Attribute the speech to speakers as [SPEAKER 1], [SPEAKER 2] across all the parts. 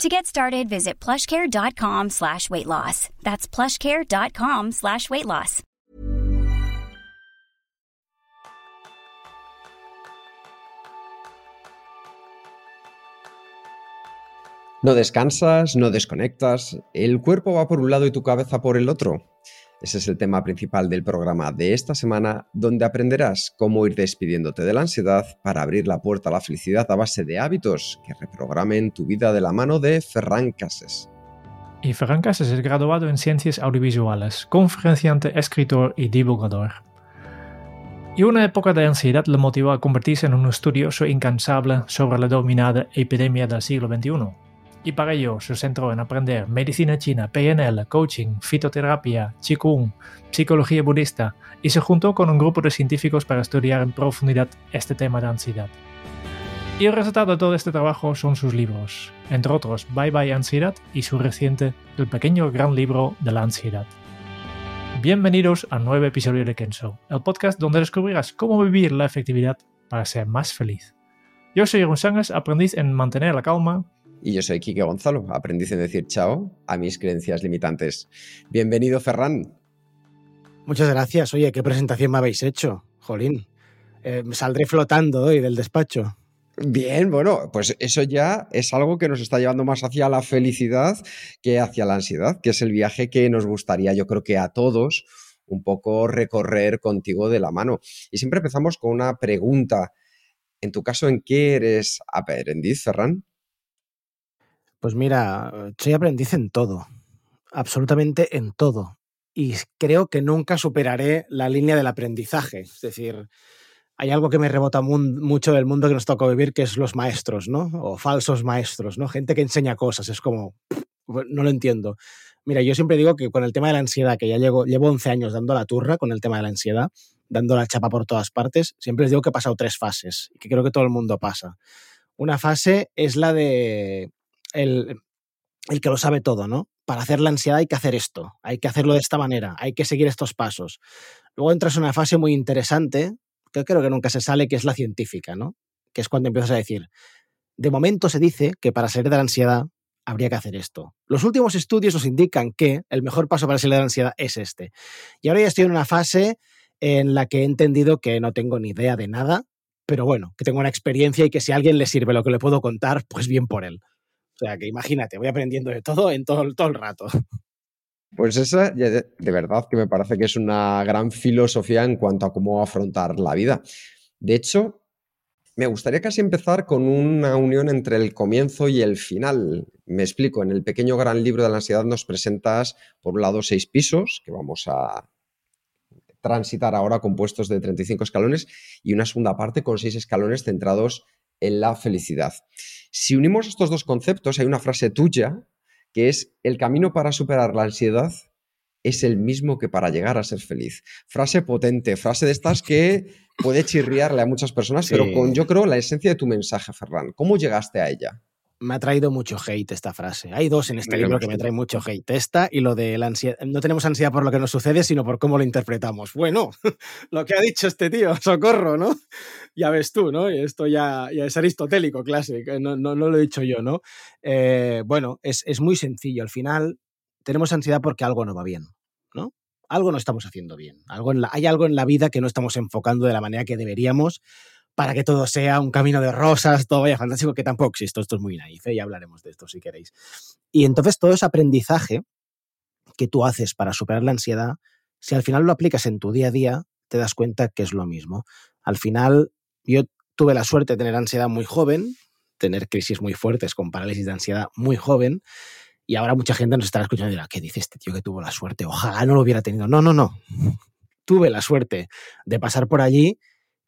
[SPEAKER 1] To get started, visit plushcare.com slash weight loss. That's plushcare.com slash weight loss.
[SPEAKER 2] No descansas, no desconectas, el cuerpo va por un lado y tu cabeza por el otro. Ese es el tema principal del programa de esta semana, donde aprenderás cómo ir despidiéndote de la ansiedad para abrir la puerta a la felicidad a base de hábitos que reprogramen tu vida de la mano de Ferran Cases.
[SPEAKER 3] Y Ferran Cases es graduado en Ciencias Audiovisuales, conferenciante, escritor y divulgador. Y una época de ansiedad le motivó a convertirse en un estudioso incansable sobre la dominada epidemia del siglo XXI y para ello se centró en aprender medicina china, PNL, coaching, fitoterapia, qigong, psicología budista y se juntó con un grupo de científicos para estudiar en profundidad este tema de ansiedad. Y el resultado de todo este trabajo son sus libros, entre otros Bye Bye Ansiedad y su reciente El pequeño gran libro de la ansiedad. Bienvenidos a un nuevo episodio de Kenso, el podcast donde descubrirás cómo vivir la efectividad para ser más feliz. Yo soy González, aprendiz en mantener la calma,
[SPEAKER 2] y yo soy Quique Gonzalo, aprendiz en decir chao a mis creencias limitantes. Bienvenido, Ferran.
[SPEAKER 4] Muchas gracias. Oye, ¿qué presentación me habéis hecho? Jolín. Eh, me saldré flotando hoy del despacho.
[SPEAKER 2] Bien, bueno, pues eso ya es algo que nos está llevando más hacia la felicidad que hacia la ansiedad, que es el viaje que nos gustaría, yo creo que a todos, un poco recorrer contigo de la mano. Y siempre empezamos con una pregunta. En tu caso, ¿en qué eres aprendiz, Ferran?
[SPEAKER 4] Pues mira, soy aprendiz en todo, absolutamente en todo. Y creo que nunca superaré la línea del aprendizaje. Es decir, hay algo que me rebota mucho del mundo que nos toca vivir, que es los maestros, ¿no? O falsos maestros, ¿no? Gente que enseña cosas. Es como, no lo entiendo. Mira, yo siempre digo que con el tema de la ansiedad, que ya llevo, llevo 11 años dando la turra con el tema de la ansiedad, dando la chapa por todas partes, siempre les digo que he pasado tres fases que creo que todo el mundo pasa. Una fase es la de el, que lo sabe todo, ¿no? Para hacer la ansiedad hay que hacer esto, hay que hacerlo de esta manera, hay que seguir estos pasos. Luego entras en una fase muy interesante, que creo que nunca se sale, que es la científica, ¿no? Que es cuando empiezas a decir, de momento se dice que para salir de la ansiedad habría que hacer esto. Los últimos estudios nos indican que el mejor paso para salir de la ansiedad es este. Y ahora ya estoy en una fase en la que he entendido que no tengo ni idea de nada, pero bueno, que tengo una experiencia y que si a alguien le sirve lo que le puedo contar, pues bien por él. O sea, que imagínate, voy aprendiendo de todo en todo, todo el rato.
[SPEAKER 2] Pues esa, de, verdad, que me parece que es una gran filosofía en cuanto a cómo afrontar la vida. De hecho, me gustaría casi empezar con una unión entre el comienzo y el final. Me explico, en el pequeño gran libro de la ansiedad nos presentas, por un lado, seis pisos, que vamos a transitar ahora compuestos de 35 escalones, y una segunda parte con seis escalones centrados en la felicidad. Si unimos estos dos conceptos, hay una frase tuya que es el camino para superar la ansiedad es el mismo que para llegar a ser feliz. Frase potente, frase de estas que puede chirriarle a muchas personas, pero con yo creo la esencia de tu mensaje, Ferran. ¿Cómo llegaste a ella?
[SPEAKER 4] Me ha traído mucho hate esta frase. Hay dos en este libro que me traen mucho hate. Esta y lo de la ansiedad. No tenemos ansiedad por lo que nos sucede, sino por cómo lo interpretamos. Bueno, lo que ha dicho este tío, socorro, ¿no? Ya ves tú, ¿no? Esto ya, ya es aristotélico, clásico. No, no, lo he dicho yo, ¿no? Eh, bueno, es, es muy sencillo. Al final, tenemos ansiedad porque algo no va bien, ¿no? Algo no estamos haciendo bien. Algo en la, hay algo en la vida que no estamos enfocando de la manera que deberíamos para que todo sea un camino de rosas, todo vaya fantástico, que tampoco existe, esto es muy naif, ¿eh? ya hablaremos de esto si queréis. Y entonces todo ese aprendizaje que tú haces para superar la ansiedad, si al final lo aplicas en tu día a día, te das cuenta que es lo mismo. Al final, yo tuve la suerte de tener ansiedad muy joven, tener crisis muy fuertes con parálisis de ansiedad muy joven, y ahora mucha gente nos estará escuchando y dirá, ¿qué dice este tío que tuvo la suerte? Ojalá no lo hubiera tenido. No, no, no. Tuve la suerte de pasar por allí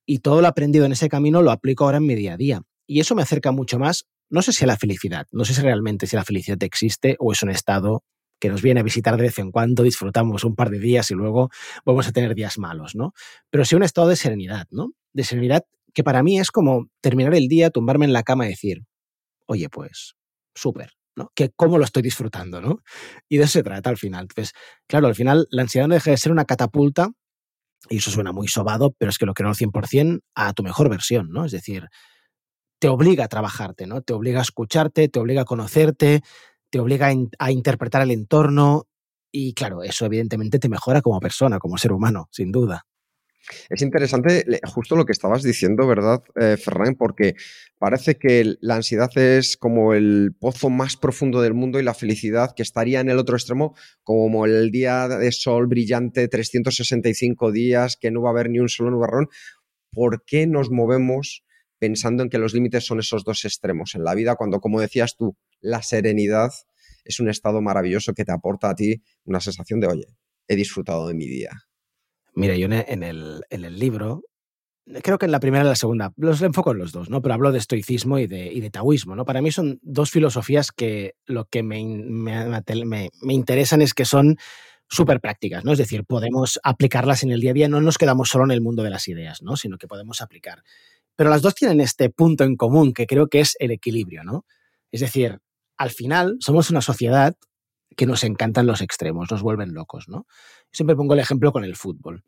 [SPEAKER 4] y todo lo aprendido en ese camino lo aplico ahora en mi día a día. Y eso me acerca mucho más, no sé si a la felicidad, no sé si realmente si la felicidad existe o es un estado que nos viene a visitar de vez en cuando, disfrutamos un par de días y luego vamos a tener días malos, ¿no? Pero sí un estado de serenidad, ¿no? De serenidad que para mí es como terminar el día, tumbarme en la cama y decir, oye, pues, súper, ¿no? Que cómo lo estoy disfrutando, ¿no? Y de eso se trata al final. Entonces, claro, al final la ansiedad no deja de ser una catapulta, y eso suena muy sobado, pero es que lo creo al 100% a tu mejor versión, ¿no? Es decir, te obliga a trabajarte, ¿no? Te obliga a escucharte, te obliga a conocerte, te obliga a, interpretar el entorno y claro, eso evidentemente te mejora como persona, como ser humano, sin duda.
[SPEAKER 2] Es interesante justo lo que estabas diciendo, ¿verdad, eh, Ferran? Porque parece que la ansiedad es como el pozo más profundo del mundo y la felicidad que estaría en el otro extremo, como el día de sol brillante, 365 días, que no va a haber ni un solo nubarrón. ¿Por qué nos movemos pensando en que los límites son esos dos extremos en la vida, cuando, como decías tú, la serenidad es un estado maravilloso que te aporta a ti una sensación de, oye, he disfrutado de mi día.
[SPEAKER 4] Mira, yo en el, libro, creo que en la primera y la segunda, los enfoco en los dos, ¿no? Pero hablo de estoicismo y de, y taoísmo, ¿no? Para mí son dos filosofías que lo que me, me, interesan es que son súper prácticas, ¿no? Es decir, podemos aplicarlas en el día a día, no nos quedamos solo en el mundo de las ideas, ¿no? Sino que podemos aplicar. Pero las dos tienen este punto en común, que creo que es el equilibrio, ¿no? Es decir, al final somos una sociedad que nos encantan los extremos, nos vuelven locos, ¿no? Siempre pongo el ejemplo con el fútbol.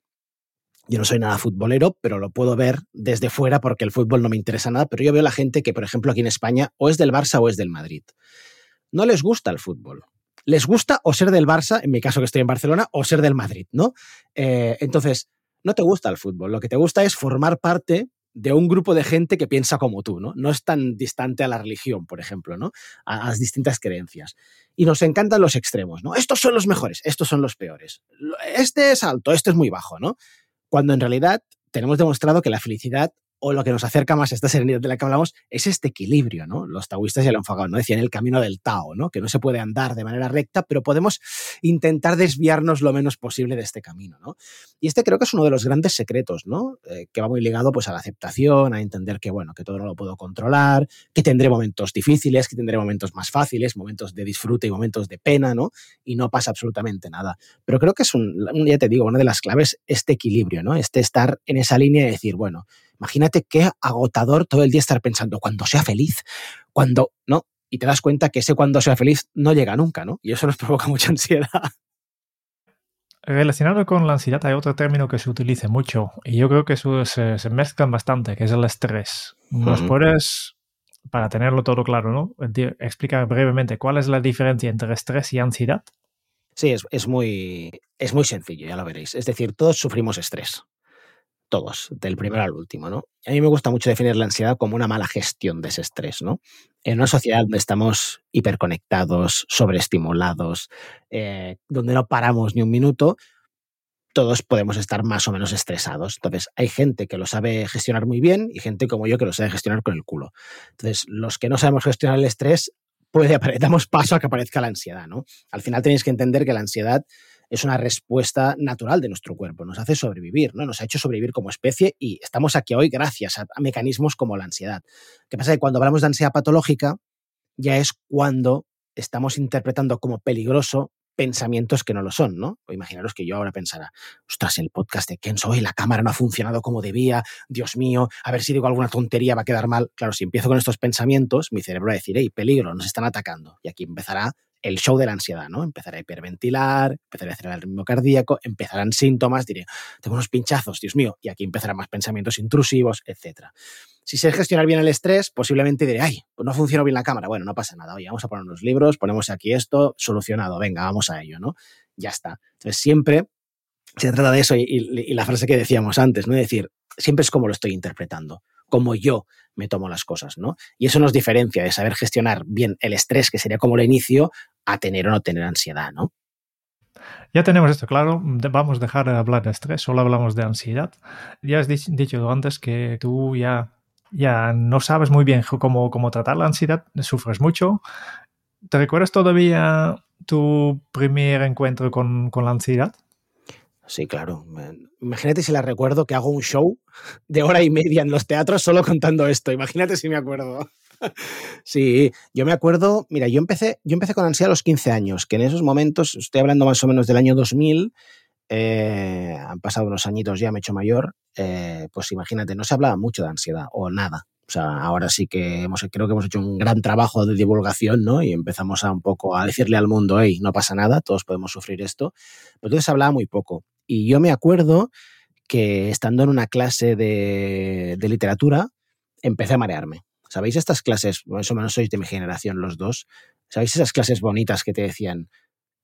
[SPEAKER 4] Yo no soy nada futbolero, pero lo puedo ver desde fuera porque el fútbol no me interesa nada, pero yo veo la gente que, por ejemplo, aquí en España o es del Barça o es del Madrid. No les gusta el fútbol. Les gusta o ser del Barça, en mi caso que estoy en Barcelona, o ser del Madrid, ¿no? Eh, entonces, no te gusta el fútbol, lo que te gusta es formar parte de un grupo de gente que piensa como tú, ¿no? No es tan distante a la religión, por ejemplo, ¿no? A, las distintas creencias. Y nos encantan los extremos, ¿no? Estos son los mejores, estos son los peores. Este es alto, este es muy bajo, ¿no? Cuando en realidad tenemos demostrado que la felicidad o lo que nos acerca más a esta serenidad de la que hablamos es este equilibrio, ¿no? Los taoístas ya lo han enfocado, ¿no? Decían el camino del Tao, ¿no? Que no se puede andar de manera recta, pero podemos intentar desviarnos lo menos posible de este camino, ¿no? Y este creo que es uno de los grandes secretos, ¿no? Eh, que va muy ligado pues a la aceptación, a entender que, bueno, que todo no lo puedo controlar, que tendré momentos difíciles, que tendré momentos más fáciles, momentos de disfrute y momentos de pena, ¿no? Y no pasa absolutamente nada. Pero creo que es un, ya te digo, una de las claves, este equilibrio, ¿no? Este estar en esa línea y decir, bueno, Imagínate qué agotador todo el día estar pensando cuando sea feliz, cuando no, y te das cuenta que ese cuando sea feliz no llega nunca, ¿no? Y eso nos provoca mucha ansiedad.
[SPEAKER 3] Relacionado con la ansiedad hay otro término que se utiliza mucho y yo creo que eso se, mezclan bastante, que es el estrés. ¿Nos puedes, para tenerlo todo claro, ¿no? explicar brevemente cuál es la diferencia entre estrés y ansiedad?
[SPEAKER 4] Sí, es, es, muy, es muy sencillo, ya lo veréis. Es decir, todos sufrimos estrés todos, del primero al último, ¿no? A mí me gusta mucho definir la ansiedad como una mala gestión de ese estrés, ¿no? En una sociedad donde estamos hiperconectados, sobreestimulados, eh, donde no paramos ni un minuto, todos podemos estar más o menos estresados. Entonces, hay gente que lo sabe gestionar muy bien y gente como yo que lo sabe gestionar con el culo. Entonces, los que no sabemos gestionar el estrés, damos paso a que aparezca la ansiedad, ¿no? Al final tenéis que entender que la ansiedad es una respuesta natural de nuestro cuerpo, nos hace sobrevivir, ¿no? Nos ha hecho sobrevivir como especie y estamos aquí hoy gracias a, mecanismos como la ansiedad. ¿Qué pasa? Que cuando hablamos de ansiedad patológica, ya es cuando estamos interpretando como peligroso pensamientos que no lo son, ¿no? Imaginaros que yo ahora pensara, ostras, el podcast de Ken soy, la cámara no ha funcionado como debía, Dios mío, a ver si digo alguna tontería va a quedar mal. Claro, si empiezo con estos pensamientos, mi cerebro va a decir, hey, peligro, nos están atacando. Y aquí empezará el show de la ansiedad, ¿no? Empezaré a hiperventilar, empezaré a acelerar el ritmo cardíaco, empezarán síntomas, diré, tengo unos pinchazos, Dios mío, y aquí empezarán más pensamientos intrusivos, etc. Si sé gestionar bien el estrés, posiblemente diré, ay, pues no funcionó bien la cámara. Bueno, no pasa nada, oye, vamos a poner unos libros, ponemos aquí esto, solucionado, venga, vamos a ello, ¿no? Ya está. Entonces, siempre se trata de eso y, y la frase que decíamos antes, ¿no? Es decir, siempre es como lo estoy interpretando como yo me tomo las cosas, ¿no? Y eso nos diferencia de saber gestionar bien el estrés, que sería como el inicio, a tener o no tener ansiedad, ¿no?
[SPEAKER 3] Ya tenemos esto claro, vamos a dejar de hablar de estrés, solo hablamos de ansiedad. Ya has dicho antes que tú ya, ya no sabes muy bien cómo, cómo tratar la ansiedad, sufres mucho. ¿Te recuerdas todavía tu primer encuentro con, con la ansiedad?
[SPEAKER 4] Sí, claro. Imagínate si la recuerdo que hago un show de hora y media en los teatros solo contando esto. Imagínate si me acuerdo. Sí, yo me acuerdo, mira, yo empecé, yo empecé con ansiedad a los 15 años, que en esos momentos, estoy hablando más o menos del año 2000, eh, han pasado unos añitos ya, me he hecho mayor, eh, pues imagínate, no se hablaba mucho de ansiedad o nada. O sea, ahora sí que hemos, creo que hemos hecho un gran trabajo de divulgación, ¿no? Y empezamos a un poco a decirle al mundo, hey, no pasa nada, todos podemos sufrir esto. Pero entonces se hablaba muy poco. Y yo me acuerdo que estando en una clase de, literatura, empecé a marearme. ¿Sabéis estas clases? Más o menos sois de mi generación los dos. ¿Sabéis esas clases bonitas que te decían,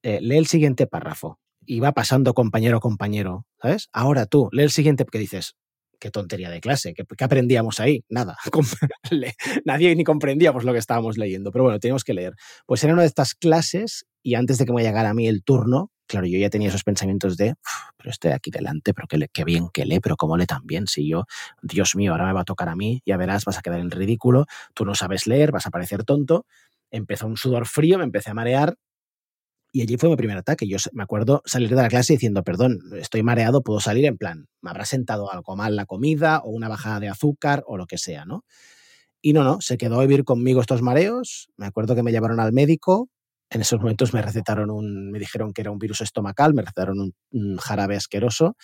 [SPEAKER 4] eh, lee el siguiente párrafo? Y va pasando compañero a compañero, ¿sabes? Ahora tú, lee el siguiente que dices, qué tontería de clase, ¿qué, qué aprendíamos ahí? Nada, nadie ni comprendíamos lo que estábamos leyendo, pero bueno, teníamos que leer. Pues era una de estas clases y antes de que me llegara a mí el turno, claro, yo ya tenía esos pensamientos de, pero estoy aquí delante, pero qué, qué bien que lee, pero cómo lee tan bien, si yo, Dios mío, ahora me va a tocar a mí, ya verás, vas a quedar en ridículo, tú no sabes leer, vas a parecer tonto. Empezó un sudor frío, me empecé a marear y allí fue mi primer ataque. Yo me acuerdo salir de la clase diciendo, perdón, estoy mareado, puedo salir en plan, me habrá sentado algo mal la comida o una bajada de azúcar o lo que sea, ¿no? Y no, no, se quedó a vivir conmigo estos mareos. Me acuerdo que me llevaron al médico. En esos momentos me recetaron un, me dijeron que era un virus estomacal, me recetaron un, jarabe asqueroso.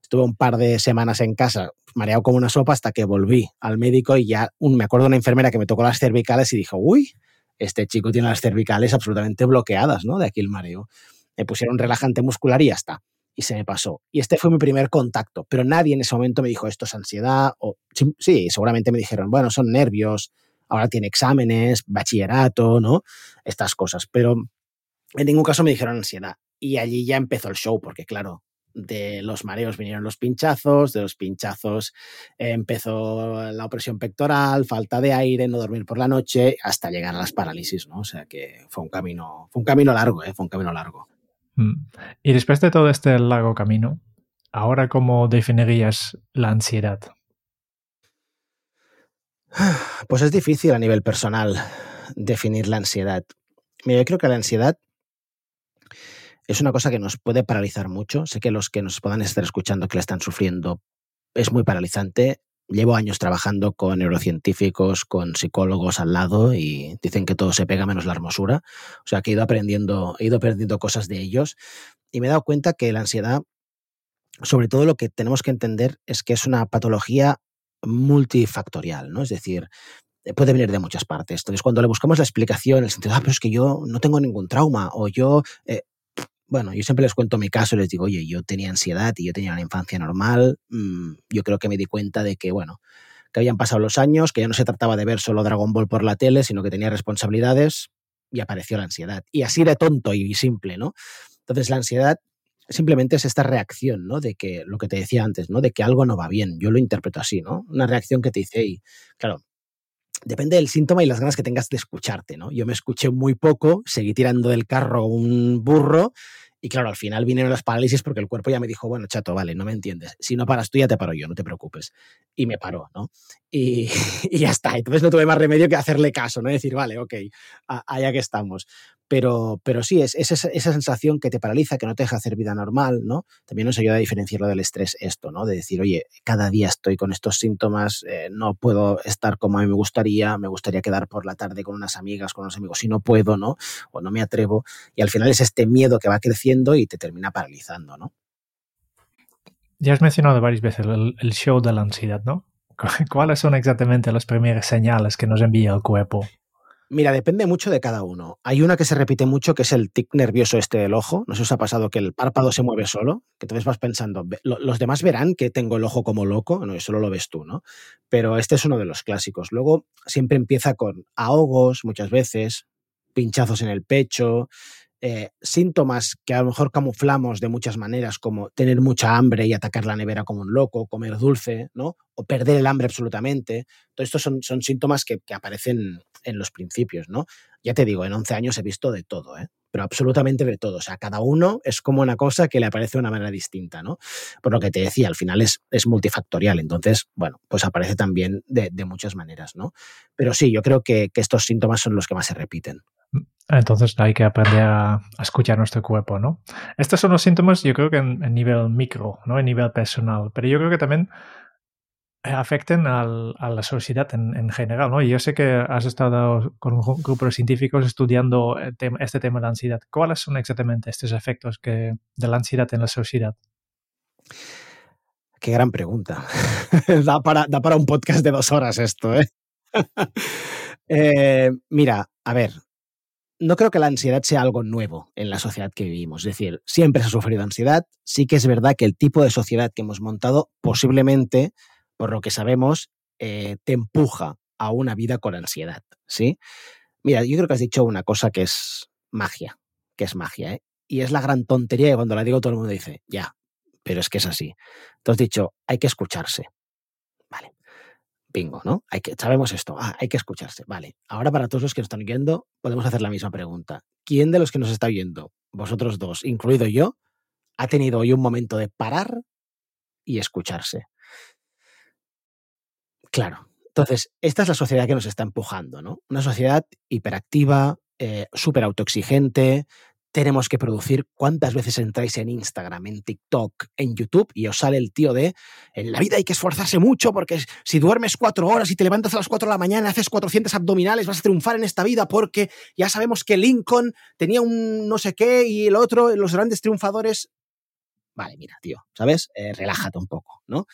[SPEAKER 4] Estuve un par de semanas en casa, mareado como una sopa, hasta que volví al médico y ya un, me acuerdo de una enfermera que me tocó las cervicales y dijo, uy, este chico tiene las cervicales absolutamente bloqueadas, ¿no? De aquí el mareo. Me pusieron relajante muscular y ya está. Y se me pasó. Y este fue mi primer contacto. Pero nadie en ese momento me dijo, esto es ansiedad. O, sí, seguramente me dijeron, bueno, son nervios, ahora tiene exámenes, bachillerato, ¿no? Estas cosas. Pero en ningún caso me dijeron ansiedad. Y allí ya empezó el show, porque claro, de los mareos vinieron los pinchazos, de los pinchazos empezó la opresión pectoral, falta de aire, no dormir por la noche, hasta llegar a las parálisis, ¿no? O sea que fue un camino, fue un camino largo, ¿eh? Fue un camino largo.
[SPEAKER 3] Mm. Y después de todo este largo camino, ¿ahora cómo definirías la ansiedad?
[SPEAKER 4] Pues es difícil a nivel personal definir la ansiedad. Mira, yo creo que la ansiedad es una cosa que nos puede paralizar mucho. Sé que los que nos puedan estar escuchando que la están sufriendo es muy paralizante. Llevo años trabajando con neurocientíficos, con psicólogos al lado y dicen que todo se pega menos la hermosura. O sea, que he ido aprendiendo, he ido aprendiendo cosas de ellos y me he dado cuenta que la ansiedad, sobre todo lo que tenemos que entender es que es una patología multifactorial, ¿no? Es decir, puede venir de muchas partes. Entonces, cuando le buscamos la explicación, el sentido, ah, pero es que yo no tengo ningún trauma, o yo, eh, bueno, yo siempre les cuento mi caso y les digo, oye, yo tenía ansiedad y yo tenía una infancia normal. Mm, yo creo que me di cuenta de que, bueno, que habían pasado los años, que ya no se trataba de ver solo Dragon Ball por la tele, sino que tenía responsabilidades y apareció la ansiedad. Y así de tonto y simple, ¿no? Entonces la ansiedad simplemente es esta reacción, ¿no? De que lo que te decía antes, ¿no? De que algo no va bien. Yo lo interpreto así, ¿no? Una reacción que te dice, y claro, depende del síntoma y las ganas que tengas de escucharte, ¿no? Yo me escuché muy poco, seguí tirando del carro un burro y claro, al final vinieron las parálisis porque el cuerpo ya me dijo, bueno, chato, vale, no me entiendes. Si no paras tú, ya te paro yo, no te preocupes. Y me paró, ¿no? Y, y ya está. Entonces no tuve más remedio que hacerle caso, ¿no? Decir, vale, ok, allá que estamos. Pero, pero sí, es, es esa, esa, sensación que te paraliza, que no te deja hacer vida normal, ¿no? También nos ayuda a diferenciarlo del estrés esto, ¿no? De decir, oye, cada día estoy con estos síntomas, eh, no puedo estar como a mí me gustaría, me gustaría quedar por la tarde con unas amigas, con unos amigos, si no puedo, ¿no? O no me atrevo. Y al final es este miedo que va creciendo y te termina paralizando, ¿no?
[SPEAKER 3] Ya has mencionado varias veces el, el show de la ansiedad, ¿no? ¿Cuáles son exactamente las primeras señales que nos envía el cuerpo
[SPEAKER 4] Mira, depende mucho de cada uno. Hay una que se repite mucho, que es el tic nervioso este del ojo. No sé si os ha pasado que el párpado se mueve solo, que entonces vas pensando, los demás verán que tengo el ojo como loco, no, solo lo ves tú, ¿no? Pero este es uno de los clásicos. Luego siempre empieza con ahogos, muchas veces, pinchazos en el pecho, eh, síntomas que a lo mejor camuflamos de muchas maneras, como tener mucha hambre y atacar la nevera como un loco, comer dulce, ¿no? O perder el hambre absolutamente. Todo esto son, son síntomas que, que aparecen en los principios, ¿no? Ya te digo, en 11 años he visto de todo, ¿eh? pero absolutamente de todo. O sea, cada uno es como una cosa que le aparece de una manera distinta, ¿no? Por lo que te decía, al final es, es multifactorial. Entonces, bueno, pues aparece también de, muchas maneras, ¿no? Pero sí, yo creo que, estos síntomas son los que más se repiten.
[SPEAKER 3] Entonces hay que aprender a, escuchar nuestro cuerpo, ¿no? Estos son los síntomas, yo creo que en, nivel micro, ¿no? En nivel personal. Pero yo creo que también afecten al, a la sociedad en, en, general, ¿no? Y yo sé que has estado con un grupo de científicos estudiando tema, este tema de la ansiedad. ¿Cuáles son exactamente estos efectos que, de la ansiedad en la sociedad?
[SPEAKER 4] Qué gran pregunta. da, para, da para un podcast de dos horas esto, ¿eh? eh, mira, a ver, no creo que la ansiedad sea algo nuevo en la sociedad que vivimos. Es decir, siempre se ha sufrido ansiedad. Sí que es verdad que el tipo de sociedad que hemos montado posiblemente por lo que sabemos, eh, te empuja a una vida con ansiedad, ¿sí? Mira, yo creo que has dicho una cosa que es magia, que es magia, ¿eh? Y es la gran tontería que cuando la digo todo el mundo dice, ya, pero es que es así. Has dicho, hay que escucharse. ¿No? Hay que, sabemos esto, ah, hay que escucharse. Vale. Ahora para todos los que nos están viendo, podemos hacer la misma pregunta. ¿Quién de los que nos está viendo, vosotros dos, incluido yo, ha tenido hoy un momento de parar y escucharse? Claro. Entonces, esta es la sociedad que nos está empujando, ¿no? Una sociedad hiperactiva, eh, súper autoexigente. Tenemos que producir. ¿Cuántas veces entráis en Instagram, en TikTok, en YouTube y os sale el tío de en la vida hay que esforzarse mucho porque si duermes cuatro horas y te levantas a las cuatro de la mañana, haces 400 abdominales, vas a triunfar en esta vida porque ya sabemos que Lincoln tenía un no sé qué y el otro, los grandes triunfadores. Vale, mira, tío, ¿sabes? Eh, relájate un poco, ¿no?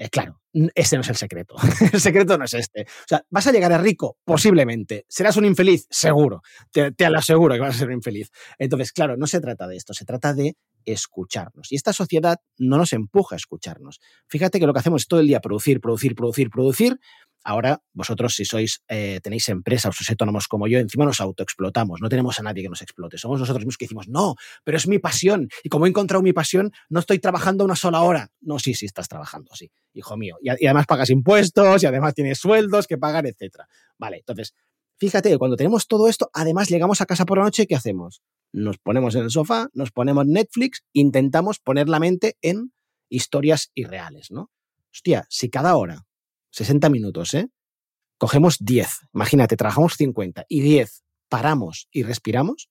[SPEAKER 4] Eh, claro, este no es el secreto. el secreto no es este. O sea, ¿vas a llegar a rico? Posiblemente. ¿Serás un infeliz? Seguro. Te, te lo aseguro que vas a ser un infeliz. Entonces, claro, no se trata de esto, se trata de escucharnos. Y esta sociedad no nos empuja a escucharnos. Fíjate que lo que hacemos todo el día producir, producir, producir, producir, Ahora, vosotros, si sois, eh, tenéis empresa o sois autónomos como yo, encima nos autoexplotamos, no tenemos a nadie que nos explote. Somos nosotros mismos que decimos, no, pero es mi pasión. Y como he encontrado mi pasión, no estoy trabajando una sola hora. No, sí, sí, estás trabajando, sí, hijo mío. Y, además pagas impuestos, y además tienes sueldos que pagar, etc. Vale, entonces, fíjate cuando tenemos todo esto, además llegamos a casa por la noche, ¿qué hacemos? Nos ponemos en el sofá, nos ponemos Netflix, intentamos poner la mente en historias irreales, ¿no? Hostia, si cada hora 60 minutos, ¿eh? Cogemos 10, imagínate, trabajamos 50 y 10 paramos y respiramos,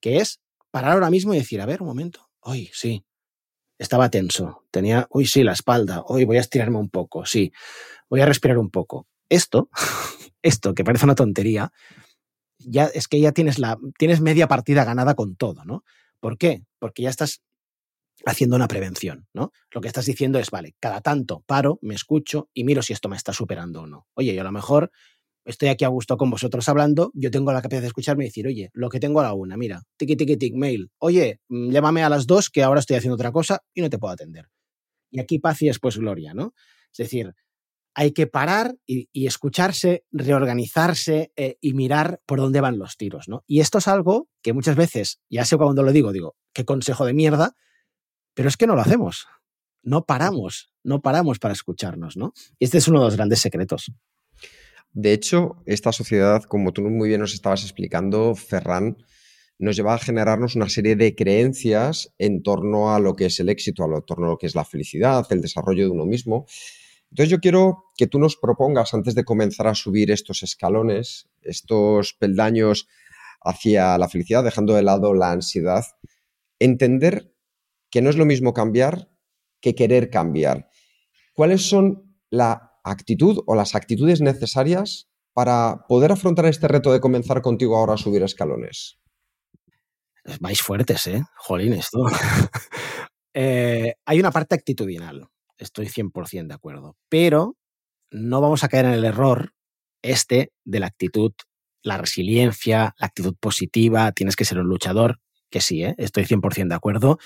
[SPEAKER 4] que es parar ahora mismo y decir, a ver, un momento, hoy sí, estaba tenso, tenía, uy, sí, la espalda, hoy voy a estirarme un poco, sí, voy a respirar un poco. Esto, esto que parece una tontería, ya es que ya tienes la tienes media partida ganada con todo, ¿no? ¿Por qué? Porque ya estás haciendo una prevención, ¿no? Lo que estás diciendo es, vale, cada tanto paro, me escucho y miro si esto me está superando o no. Oye, yo a lo mejor estoy aquí a gusto con vosotros hablando, yo tengo la capacidad de escucharme y decir, oye, lo que tengo a la una, mira, tiki tiki tic, mail, oye, mm, llámame a las dos que ahora estoy haciendo otra cosa y no te puedo atender. Y aquí paz y después gloria, ¿no? Es decir, hay que parar y, escucharse, reorganizarse eh, y mirar por dónde van los tiros, ¿no? Y esto es algo que muchas veces, ya sé cuando lo digo, digo, qué consejo de mierda, pero es que no lo hacemos. No paramos, no paramos para escucharnos, ¿no? Y este es uno de los grandes secretos.
[SPEAKER 2] De hecho, esta sociedad, como tú muy bien nos estabas explicando, Ferran, nos lleva a generarnos una serie de creencias en torno a lo que es el éxito, en torno a lo que es la felicidad, el desarrollo de uno mismo. Entonces yo quiero que tú nos propongas, antes de comenzar a subir estos escalones, estos peldaños hacia la felicidad, dejando de lado la ansiedad, entender que no es lo mismo cambiar que querer cambiar. ¿Cuáles son la actitud o las actitudes necesarias para poder afrontar este reto de comenzar contigo ahora a subir escalones?
[SPEAKER 4] Vais fuertes, ¿eh? Jolines, tú. Eh, hay una parte actitudinal, estoy 100% de acuerdo, pero no vamos a caer en el error este de la actitud, la resiliencia, la actitud positiva, tienes que ser un luchador, que sí, ¿eh? estoy 100% de acuerdo,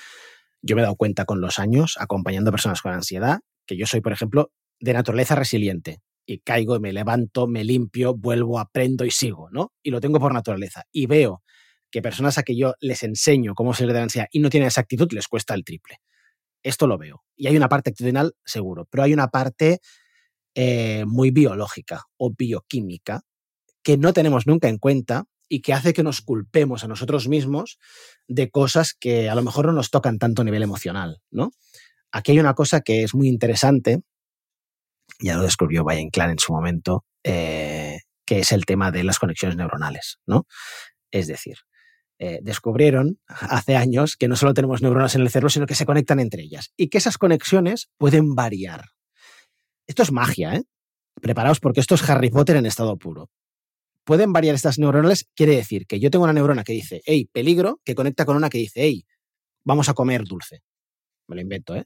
[SPEAKER 4] yo me he dado cuenta con los años, acompañando a personas con ansiedad, que yo soy, por ejemplo, de naturaleza resiliente. Y caigo, me levanto, me limpio, vuelvo, aprendo y sigo, ¿no? Y lo tengo por naturaleza. Y veo que personas a que yo les enseño cómo salir de la ansiedad y no tienen esa actitud, les cuesta el triple. Esto lo veo. Y hay una parte actitudinal, seguro, pero hay una parte eh, muy biológica o bioquímica que no tenemos nunca en cuenta y que hace que nos culpemos a nosotros mismos de cosas que a lo mejor no nos tocan tanto a nivel emocional, ¿no? Aquí hay una cosa que es muy interesante, ya lo descubrió Valle Inclán en su momento, eh, que es el tema de las conexiones neuronales, ¿no? Es decir, eh, descubrieron hace años que no solo tenemos neuronas en el cerebro, sino que se conectan entre ellas y que esas conexiones pueden variar. Esto es magia, ¿eh? Preparaos porque esto es Harry Potter en estado puro. Pueden variar estas neuronales, quiere decir que yo tengo una neurona que dice, hey, peligro, que conecta con una que dice, hey, vamos a comer dulce. Me lo invento, ¿eh?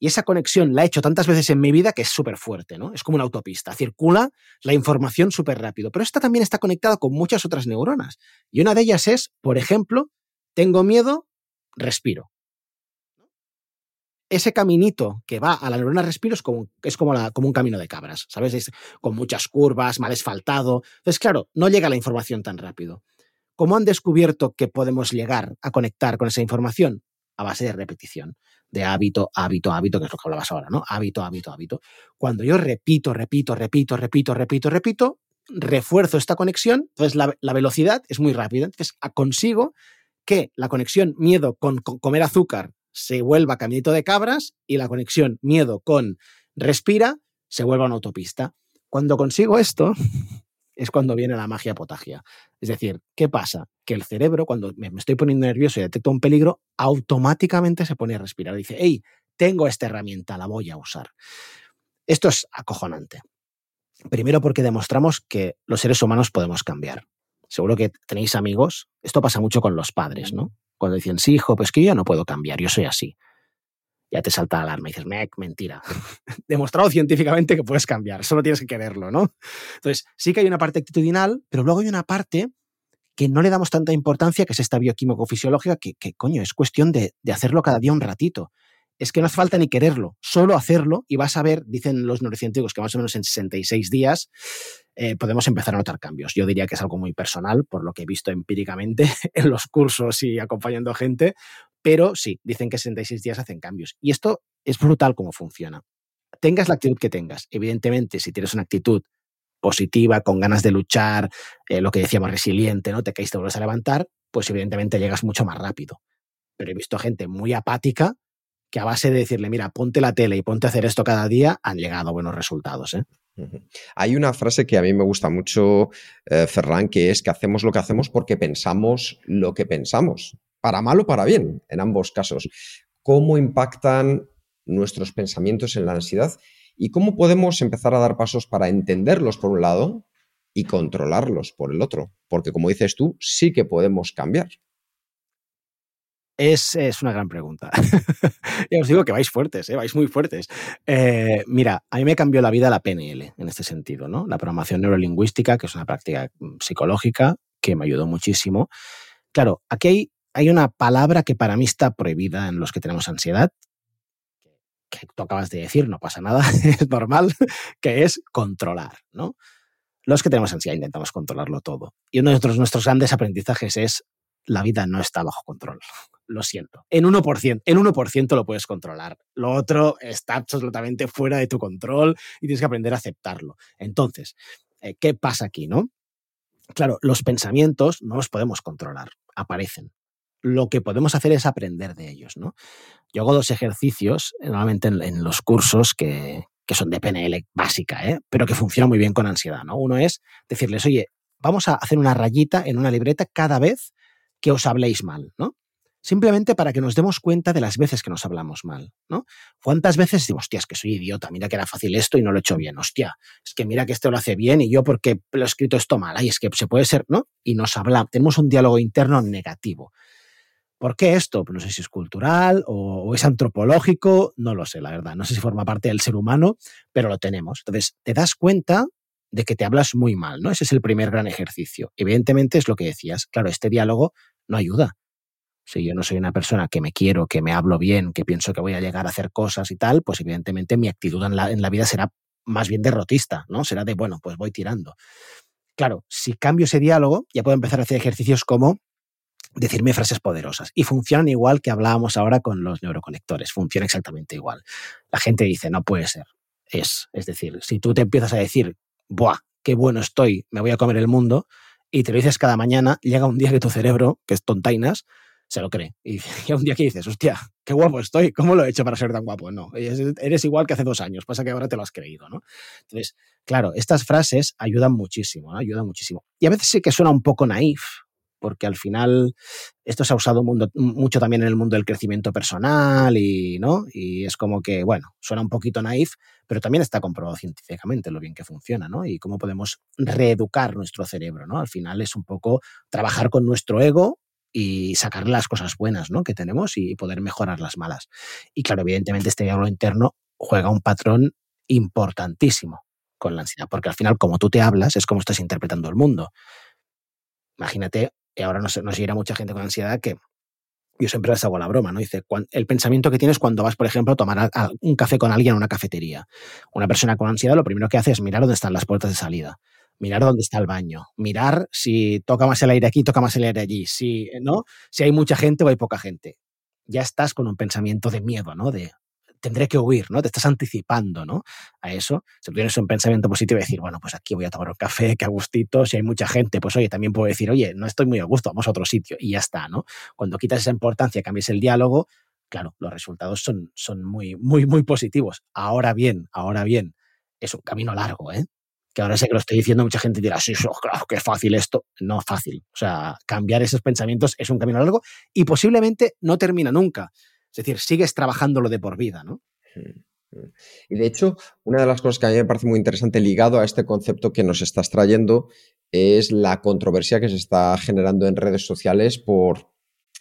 [SPEAKER 4] Y esa conexión la he hecho tantas veces en mi vida que es súper fuerte, ¿no? Es como una autopista, circula la información súper rápido. Pero esta también está conectada con muchas otras neuronas. Y una de ellas es, por ejemplo, tengo miedo, respiro ese caminito que va a la neurona respiro es como, es como, como un camino de cabras, ¿sabes? con muchas curvas, mal asfaltado. Entonces, claro, no llega la información tan rápido. ¿Cómo han descubierto que podemos llegar a conectar con esa información? A base de repetición, de hábito, hábito, hábito, que es lo que hablabas ahora, ¿no? Hábito, hábito, hábito. Cuando yo repito, repito, repito, repito, repito, repito, refuerzo esta conexión, entonces la, la velocidad es muy rápida. Entonces consigo que la conexión miedo con comer azúcar se vuelva caminito de cabras y la conexión miedo con respira se vuelva una autopista. Cuando consigo esto, es cuando viene la magia potagia. Es decir, ¿qué pasa? Que el cerebro, cuando me estoy poniendo nervioso y detecto un peligro, automáticamente se pone a respirar. Dice, hey, tengo esta herramienta, la voy a usar. Esto es acojonante. Primero porque demostramos que los seres humanos podemos cambiar. Seguro que tenéis amigos. Esto pasa mucho con los padres, ¿no? Cuando dicen, sí, hijo, pues que yo no puedo cambiar, yo soy así. Ya te salta la alarma y dices, mec, mentira. Demostrado científicamente que puedes cambiar, solo tienes que quererlo, ¿no? Entonces, sí que hay una parte actitudinal, pero luego hay una parte que no le damos tanta importancia, que es esta bioquímico-fisiológica, que, que, coño, es cuestión de, de hacerlo cada día un ratito es que no hace falta ni quererlo, solo hacerlo y vas a ver, dicen los neurocientíficos, que más o menos en 66 días eh, podemos empezar a notar cambios. Yo diría que es algo muy personal, por lo que he visto empíricamente en los cursos y acompañando gente, pero sí, dicen que 66 días hacen cambios. Y esto es brutal cómo funciona. Tengas la actitud que tengas, evidentemente, si tienes una actitud positiva, con ganas de luchar, eh, lo que decíamos, resiliente, ¿no? Te caíste, vuelves a levantar, pues evidentemente llegas mucho más rápido. Pero he visto gente muy apática que a base de decirle, mira, ponte la tele y ponte a hacer esto cada día, han llegado a buenos resultados. ¿eh?
[SPEAKER 2] Hay una frase que a mí me gusta mucho, eh, Ferran, que es que hacemos lo que hacemos porque pensamos lo que pensamos, para mal o para bien, en ambos casos. ¿Cómo impactan nuestros pensamientos en la ansiedad y cómo podemos empezar a dar pasos para entenderlos por un lado y controlarlos por el otro? Porque como dices tú, sí que podemos cambiar.
[SPEAKER 4] Es, una gran pregunta. ya os digo que vais fuertes, ¿eh? vais muy fuertes. Eh, mira, a mí me cambió la vida la PNL en este sentido, ¿no? La programación neurolingüística, que es una práctica mm, psicológica que me ayudó muchísimo. Claro, aquí hay, hay una palabra que para mí está prohibida en los que tenemos ansiedad, que tú acabas de decir, no pasa nada, es normal, que es controlar, ¿no? Los que tenemos ansiedad intentamos controlarlo todo. Y uno de nuestros grandes aprendizajes es la vida no está bajo control lo siento. En 1%, en 1% lo puedes controlar. Lo otro está absolutamente fuera de tu control y tienes que aprender a aceptarlo. Entonces, eh, ¿qué pasa aquí, no? Claro, los pensamientos no los podemos controlar, aparecen. Lo que podemos hacer es aprender de ellos, ¿no? Yo hago dos ejercicios, normalmente en, los cursos que, que, son de PNL básica, ¿eh? pero que funcionan muy bien con ansiedad, ¿no? Uno es decirles, oye, vamos a hacer una rayita en una libreta cada vez que os habléis mal, ¿no? Simplemente para que nos demos cuenta de las veces que nos hablamos mal, ¿no? ¿Cuántas veces digo, hostia, es que soy idiota, mira que era fácil esto y no lo he hecho bien, hostia, es que mira que esto lo hace bien y yo porque lo he escrito esto mal, ay, es que se puede ser, ¿no? Y nos hablamos, tenemos un diálogo interno negativo. ¿Por qué esto? Pues no sé si es cultural o, o, es antropológico, no lo sé, la verdad. No sé si forma parte del ser humano, pero lo tenemos. Entonces, te das cuenta de que te hablas muy mal, ¿no? Ese es el primer gran ejercicio. Evidentemente es lo que decías. Claro, este diálogo no ayuda si yo no soy una persona que me quiero, que me hablo bien, que pienso que voy a llegar a hacer cosas y tal, pues evidentemente mi actitud en la, en la vida será más bien derrotista, ¿no? Será de, bueno, pues voy tirando. Claro, si cambio ese diálogo, ya puedo empezar a hacer ejercicios como decirme frases poderosas. Y funcionan igual que hablábamos ahora con los neuroconectores, funciona exactamente igual. La gente dice, no puede ser. Es, es decir, si tú te empiezas a decir, ¡buah! ¡Qué bueno estoy! Me voy a comer el mundo. Y te lo dices cada mañana, llega un día que tu cerebro, que es tontainas, se lo cree. Y, un día que dices, hostia, qué guapo estoy, ¿cómo lo he hecho para ser tan guapo? No, eres igual que hace dos años, pasa que ahora te lo has creído, ¿no? Entonces, claro, estas frases ayudan muchísimo, ayudan muchísimo. Y a veces sí que suena un poco naif, porque al final esto se ha usado mucho también en el mundo del crecimiento personal y, ¿no? y es como que, bueno, suena un poquito naif, pero también está comprobado científicamente lo bien que funciona, ¿no? Y cómo podemos reeducar nuestro cerebro, ¿no? Al final es un poco trabajar con nuestro ego y sacar las cosas buenas ¿no? que tenemos y poder mejorar las malas. Y claro, evidentemente este diálogo interno juega un patrón importantísimo con la ansiedad, porque al final como tú te hablas es como estás interpretando el mundo. Imagínate, y ahora nos, nos irá mucha gente con ansiedad que yo siempre les hago la broma, ¿no? Dice, el pensamiento que tienes cuando vas, por ejemplo, a tomar un café con alguien en una cafetería. Una persona con ansiedad lo primero que hace es mirar dónde están las puertas de salida mirar dónde está el baño, mirar si toca más el aire aquí, toca más el aire allí, si, ¿no? si hay mucha gente o hay poca gente. Ya estás con un pensamiento de miedo, ¿no? De tendré que huir, ¿no? Te estás anticipando, ¿no? A eso. Si tú tienes un pensamiento positivo y decir, bueno, pues aquí voy a tomar un café, que a gustito, si hay mucha gente, pues oye, también puedo decir, oye, no estoy muy a gusto, vamos a otro sitio y ya está, ¿no? Cuando quitas esa importancia, cambies el diálogo, claro, los resultados son, son muy, muy, muy positivos. Ahora bien, ahora bien, es un camino largo, ¿eh? Que ahora sé que lo estoy diciendo, mucha gente dirá, sí, claro, qué fácil esto. No fácil. O sea, cambiar esos pensamientos es un camino largo y posiblemente no termina nunca. Es decir, sigues trabajándolo de por vida, ¿no?
[SPEAKER 2] Y de hecho, una de las cosas que a mí me parece muy interesante ligado a este concepto que nos estás trayendo es la controversia que se está generando en redes sociales por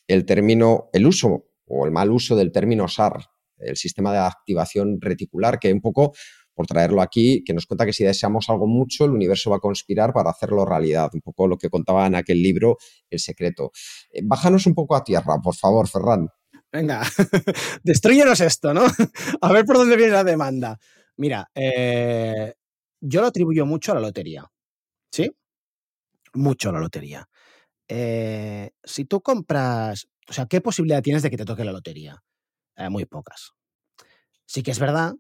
[SPEAKER 2] el término, el uso o el mal uso del término SAR, el sistema de activación reticular, que un poco por traerlo aquí, que nos cuenta que si deseamos algo mucho, el universo va a conspirar para hacerlo realidad. Un poco lo que contaba en aquel libro, El secreto. Eh, bájanos un poco a tierra, por favor, Ferran.
[SPEAKER 4] Venga, destruyenos esto, ¿no? a ver por dónde viene la demanda. Mira, eh, yo lo atribuyo mucho a la lotería. ¿Sí? Mucho a la lotería. Eh, si tú compras, o sea, ¿qué posibilidad tienes de que te toque la lotería? muy pocas. Sí que es verdad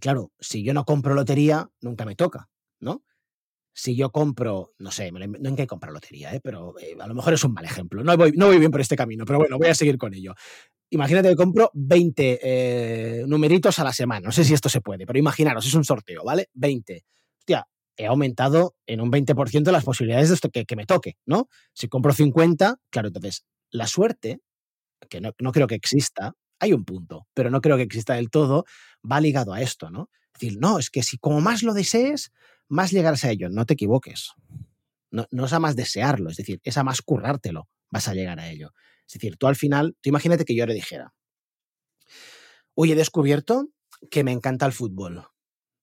[SPEAKER 4] claro, si yo no compro lotería, nunca me toca, ¿no? Si yo compro, no sé, no en qué comprar lotería, ¿eh? pero eh, a lo mejor es un mal ejemplo. No voy, no voy bien por este camino, pero bueno, voy a seguir con ello. Imagínate que compro 20 eh, numeritos a la semana. No sé si esto se puede, pero imaginaros, es un sorteo, ¿vale? 20. Hostia, he aumentado en un 20% las posibilidades de esto que, que, me toque, ¿no? Si compro 50, claro, entonces la suerte, que no, no creo que exista, hay un punto, pero no creo que exista del todo, va ligado a esto, ¿no? Es decir, no, es que si como más lo desees, más llegarás a ello. No te equivoques. No, no es a más desearlo, es decir, es a más currártelo, vas a llegar a ello. Es decir, tú al final, tú imagínate que yo le dijera, oye, he descubierto que me encanta el fútbol,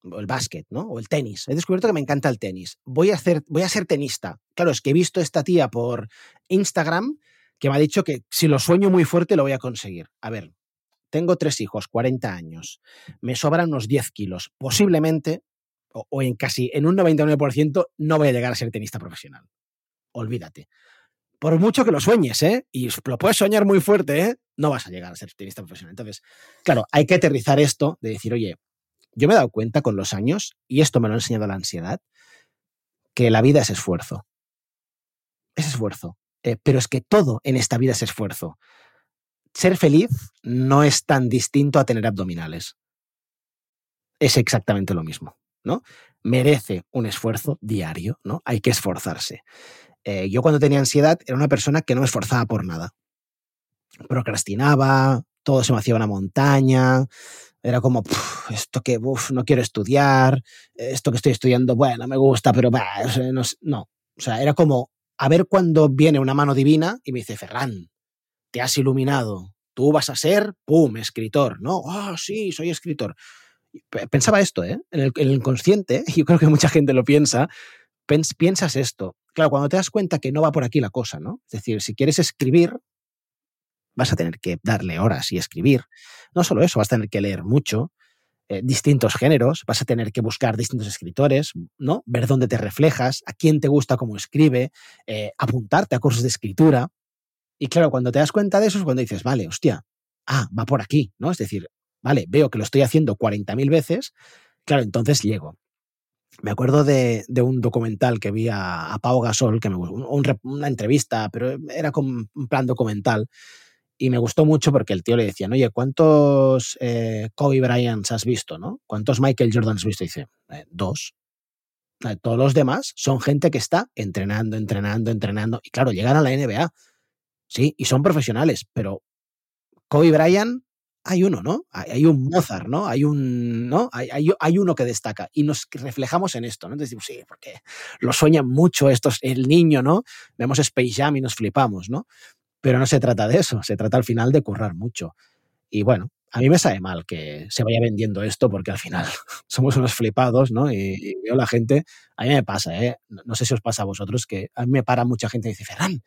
[SPEAKER 4] o el básquet, ¿no? O el tenis. He descubierto que me encanta el tenis. Voy a, hacer, voy a ser tenista. Claro, es que he visto esta tía por Instagram que me ha dicho que si lo sueño muy fuerte lo voy a conseguir. A ver, tengo tres hijos, 40 años, me sobran unos 10 kilos, posiblemente, o, en casi en un 99%, no voy a llegar a ser tenista profesional. Olvídate. Por mucho que lo sueñes, ¿eh? Y lo puedes soñar muy fuerte, ¿eh? No vas a llegar a ser tenista profesional. Entonces, claro, hay que aterrizar esto de decir, oye, yo me he dado cuenta con los años, y esto me lo ha enseñado la ansiedad, que la vida es esfuerzo. Es esfuerzo. Eh, pero es que todo en esta vida es esfuerzo ser feliz no es tan distinto a tener abdominales. Es exactamente lo mismo, ¿no? Merece un esfuerzo diario, ¿no? Hay que esforzarse. Eh, yo cuando tenía ansiedad era una persona que no me esforzaba por nada. Procrastinaba, todo se me hacía una montaña, era como, esto que, no quiero estudiar, esto que estoy estudiando, bueno, me gusta, pero no, no. O sea, era como, a ver cuando viene una mano divina y me dice, Ferran, te has iluminado, tú vas a ser, ¡pum!, escritor, ¿no? Ah, sí, soy escritor. Pensaba esto, ¿eh? En el, inconsciente, yo creo que mucha gente lo piensa, piensas esto. Claro, cuando te das cuenta que no va por aquí la cosa, ¿no? Es decir, si quieres escribir, vas a tener que darle horas y escribir. No solo eso, vas a tener que leer mucho, eh, distintos géneros, vas a tener que buscar distintos escritores, ¿no? Ver dónde te reflejas, a quién te gusta cómo escribe, eh, apuntarte a cursos de escritura. Y claro, cuando te das cuenta de eso es cuando dices, vale, hostia, ah, va por aquí, ¿no? Es decir, vale, veo que lo estoy haciendo 40.000 veces, claro, entonces llego. Me acuerdo de, un documental que vi a, Pau Gasol, que me una entrevista, pero era como un plan documental, y me gustó mucho porque el tío le decía, oye, ¿cuántos eh, Kobe Bryants has visto, no? ¿Cuántos Michael Jordans has visto? Y dice, eh, dos. Todos los demás son gente que está entrenando, entrenando, entrenando. Y claro, llegan a la NBA. Sí, y son profesionales, pero Kobe Bryant hay uno, ¿no? Hay, un Mozart, ¿no? Hay un, ¿no? Hay, hay, uno que destaca y nos reflejamos en esto, ¿no? Entonces sí, porque lo sueñan mucho estos, el niño, ¿no? Vemos Space Jam y nos flipamos, ¿no? Pero no se trata de eso, se trata al final de currar mucho. Y bueno, a mí me sabe mal que se vaya vendiendo esto porque al final somos unos flipados, ¿no? Y, veo la gente, a mí me pasa, ¿eh? No, sé si os pasa a vosotros, que a mí me para mucha gente y dice, Ferran,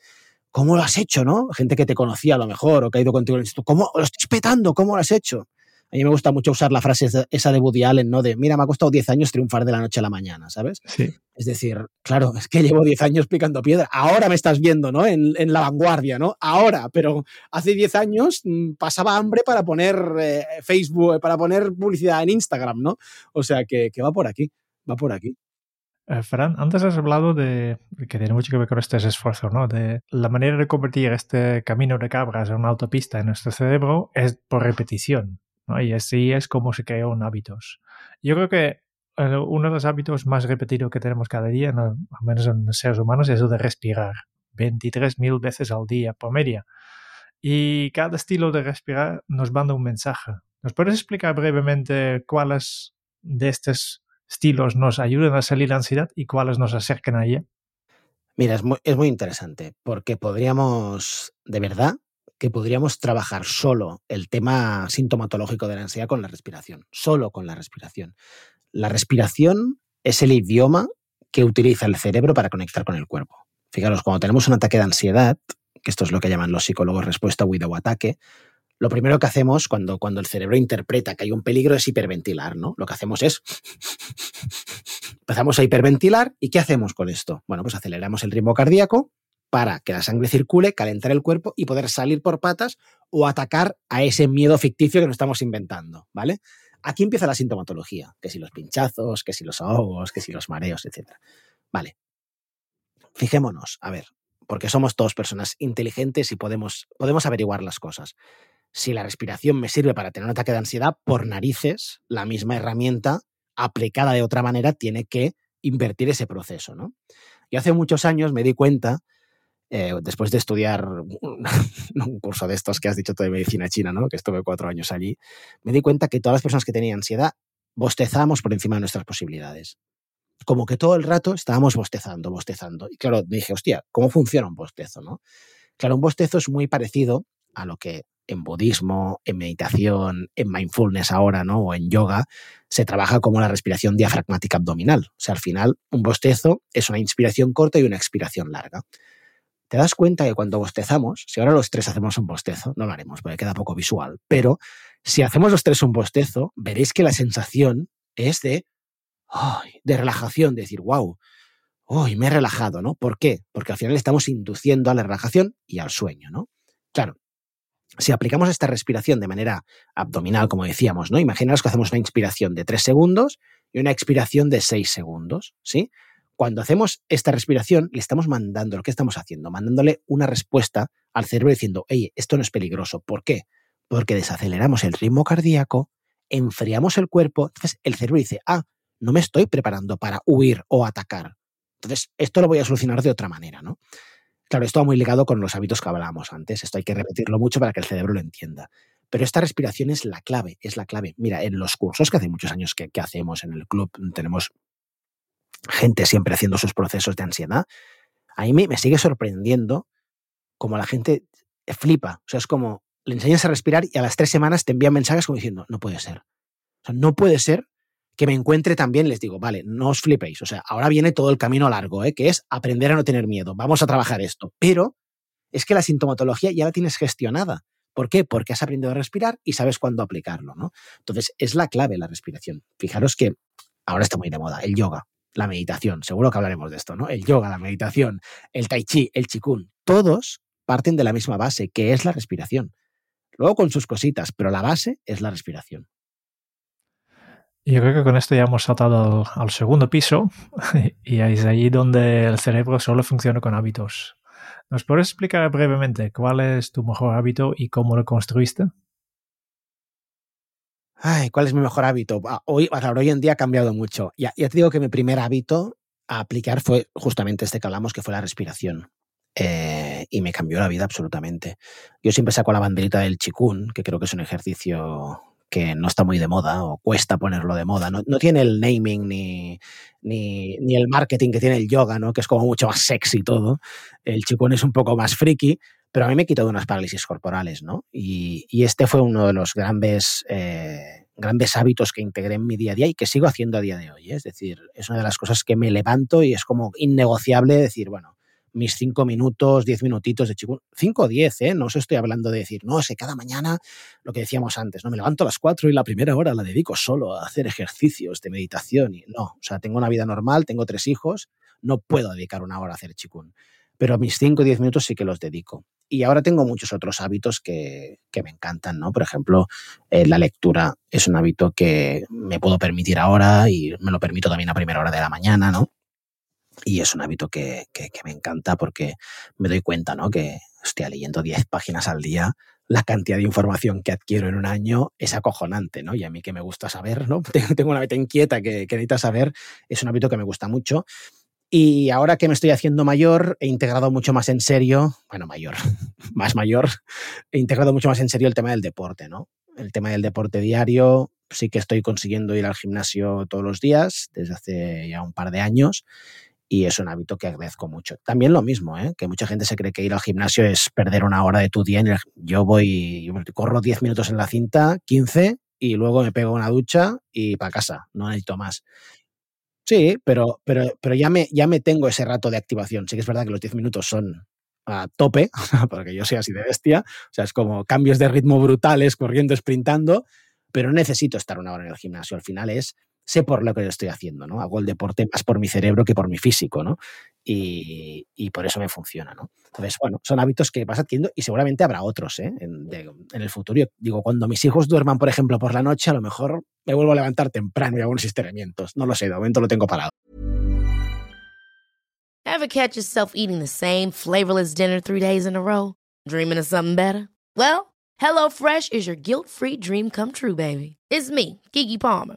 [SPEAKER 4] ¿cómo lo has hecho, no? Gente que te conocía a lo mejor o que ha ido contigo ¿cómo lo estás petando? ¿Cómo lo has hecho? A mí me gusta mucho usar la frase esa de Woody Allen, ¿no? De, mira, me ha costado 10 años triunfar de la noche a la mañana, ¿sabes?
[SPEAKER 3] Sí.
[SPEAKER 4] Es decir, claro, es que llevo 10 años picando piedra. Ahora me estás viendo, ¿no? En, la vanguardia, ¿no? Ahora, pero hace 10 años mm, pasaba hambre para poner eh, Facebook, para poner publicidad en Instagram, ¿no? O sea, que va por aquí, va por aquí.
[SPEAKER 3] Eh, Fran, antes has hablado de que tiene mucho que ver con este esfuerzo, ¿no? De la manera de convertir este camino de cabras en una autopista en nuestro cerebro es por repetición, ¿no? Y así es como se crean hábitos. Yo creo que eh, uno de los hábitos más repetidos que tenemos cada día, al menos en los seres humanos, es el de respirar 23.000 veces al día por media. Y cada estilo de respirar nos manda un mensaje. ¿Nos puedes explicar brevemente cuáles de estos estilos nos ayudan a salir la ansiedad y cuáles nos acercan a ella?
[SPEAKER 4] Mira, es muy, es muy interesante porque podríamos, de verdad, que podríamos trabajar solo el tema sintomatológico de la ansiedad con la respiración, solo con la respiración. La respiración es el idioma que utiliza el cerebro para conectar con el cuerpo. Fijaros, cuando tenemos un ataque de ansiedad, que esto es lo que llaman los psicólogos respuesta huida o ataque, lo primero que hacemos cuando, cuando el cerebro interpreta que hay un peligro es hiperventilar, ¿no? Lo que hacemos es empezamos a hiperventilar y ¿qué hacemos con esto? Bueno, pues aceleramos el ritmo cardíaco para que la sangre circule, calentar el cuerpo y poder salir por patas o atacar a ese miedo ficticio que nos estamos inventando, ¿vale? Aquí empieza la sintomatología, que si los pinchazos, que si los ahogos, que si los mareos, etc. Vale. Fijémonos, a ver, porque somos todos personas inteligentes y podemos, podemos averiguar las cosas si la respiración me sirve para tener un ataque de ansiedad, por narices, la misma herramienta aplicada de otra manera tiene que invertir ese proceso. ¿no? Y hace muchos años me di cuenta, eh, después de estudiar un, curso de estos que has dicho de medicina china, ¿no? que estuve cuatro años allí, me di cuenta que todas las personas que tenían ansiedad bostezamos por encima de nuestras posibilidades. Como que todo el rato estábamos bostezando, bostezando. Y claro, dije, hostia, ¿cómo funciona un bostezo? ¿no? Claro, un bostezo es muy parecido a lo que en budismo, en meditación, en mindfulness ahora, ¿no? O en yoga, se trabaja como la respiración diafragmática abdominal. O sea, al final, un bostezo es una inspiración corta y una expiración larga. Te das cuenta que cuando bostezamos, si ahora los tres hacemos un bostezo, no lo haremos porque queda poco visual, pero si hacemos los tres un bostezo, veréis que la sensación es de, de relajación, de decir, wow, hoy me he relajado, ¿no? ¿Por qué? Porque al final estamos induciendo a la relajación y al sueño, ¿no? Claro, si aplicamos esta respiración de manera abdominal, como decíamos, ¿no? Imaginaos que hacemos una inspiración de 3 segundos y una expiración de 6 segundos, ¿sí? Cuando hacemos esta respiración, le estamos mandando, ¿lo que estamos haciendo? Mandándole una respuesta al cerebro diciendo, hey, esto no es peligroso. ¿Por qué? Porque desaceleramos el ritmo cardíaco, enfriamos el cuerpo, entonces el cerebro dice, ah, no me estoy preparando para huir o atacar. Entonces, esto lo voy a solucionar de otra manera, ¿no? Claro, esto va muy ligado con los hábitos que hablábamos antes. Esto hay que repetirlo mucho para que el cerebro lo entienda. Pero esta respiración es la clave, es la clave. Mira, en los cursos que hace muchos años que, hacemos en el club, tenemos gente siempre haciendo sus procesos de ansiedad. A mí me, sigue sorprendiendo como la gente flipa. O sea, es como le enseñas a respirar y a las tres semanas te envían mensajes como diciendo, no puede ser. O sea, no puede ser que me encuentre también, les digo, vale, no os flipéis. O sea, ahora viene todo el camino largo, ¿eh? que es aprender a no tener miedo. Vamos a trabajar esto. Pero es que la sintomatología ya la tienes gestionada. ¿Por qué? Porque has aprendido a respirar y sabes cuándo aplicarlo, ¿no? Entonces, es la clave la respiración. Fijaros que ahora está muy de moda el yoga, la meditación, seguro que hablaremos de esto, ¿no? El yoga, la meditación, el tai chi, el chikun, todos parten de la misma base, que es la respiración. Luego con sus cositas, pero la base es la respiración.
[SPEAKER 3] Yo creo que con esto ya hemos saltado al, segundo piso y es ahí donde el cerebro solo funciona con hábitos. ¿Nos puedes explicar brevemente cuál es tu mejor hábito y cómo lo construiste?
[SPEAKER 4] Ay, ¿cuál es mi mejor hábito? Ah, hoy, hoy en día ha cambiado mucho. Ya, ya te digo que mi primer hábito a aplicar fue justamente este que hablamos, que fue la respiración. Eh, y me cambió la vida absolutamente. Yo siempre saco la banderita del chikun, que creo que es un ejercicio que no está muy de moda o cuesta ponerlo de moda. No, tiene el naming ni, ni, ni, el marketing que tiene el yoga, ¿no? que es como mucho más sexy todo. El chikun es un poco más friki, pero a mí me he quitado unas parálisis corporales. ¿no? Y, y este fue uno de los grandes, eh, grandes hábitos que integré en mi día a día y que sigo haciendo a día de hoy. ¿eh? Es decir, es una de las cosas que me levanto y es como innegociable decir, bueno, mis cinco minutos, diez minutitos de chikun. Cinco o diez, ¿eh? No os estoy hablando de decir, no, sé, cada mañana, lo que decíamos antes, no me levanto a las cuatro y la primera hora la dedico solo a hacer ejercicios de meditación. Y no, o sea, tengo una vida normal, tengo tres hijos, no puedo dedicar una hora a hacer chikun. Pero mis cinco o diez minutos sí que los dedico. Y ahora tengo muchos otros hábitos que, que me encantan, ¿no? Por ejemplo, eh, la lectura es un hábito que me puedo permitir ahora y me lo permito también a primera hora de la mañana, ¿no? Y es un hábito que, me encanta porque me doy cuenta, ¿no? Que, estoy leyendo 10 páginas al día, la cantidad de información que adquiero en un año es acojonante, ¿no? Y a mí que me gusta saber, ¿no? Tengo una mente inquieta que, que necesita saber, es un hábito que me gusta mucho. Y ahora que me estoy haciendo mayor, he integrado mucho más en serio, bueno, mayor, más mayor, he integrado mucho más en serio el tema del deporte, ¿no? El tema del deporte diario, sí que estoy consiguiendo ir al gimnasio todos los días desde hace ya un par de años y es un hábito que agradezco mucho. También lo mismo, ¿eh? que mucha gente se cree que ir al gimnasio es perder una hora de tu día. Yo voy, corro 10 minutos en la cinta, 15, y luego me pego una ducha y para casa, no necesito más. Sí, pero, pero, pero ya, me, ya me tengo ese rato de activación. Sí que es verdad que los 10 minutos son a tope, para que yo sea así de bestia. O sea, es como cambios de ritmo brutales, corriendo, sprintando, pero necesito estar una hora en el gimnasio. Al final es sé por lo que lo estoy haciendo, ¿no? Hago el deporte más por mi cerebro que por mi físico, ¿no? Y, por eso me funciona, ¿no? Entonces, bueno, son hábitos que vas adquiriendo y seguramente habrá otros, ¿eh? En, el futuro. digo, cuando mis hijos duerman, por ejemplo, por la noche, a lo mejor me vuelvo a levantar temprano y hago unos estiramientos. No lo sé, de momento lo tengo parado.
[SPEAKER 5] Ever catch yourself eating the same flavorless dinner three days in a row? Dreaming of something better? Well, HelloFresh is your guilt-free dream come true, baby. It's me, Kiki Palmer.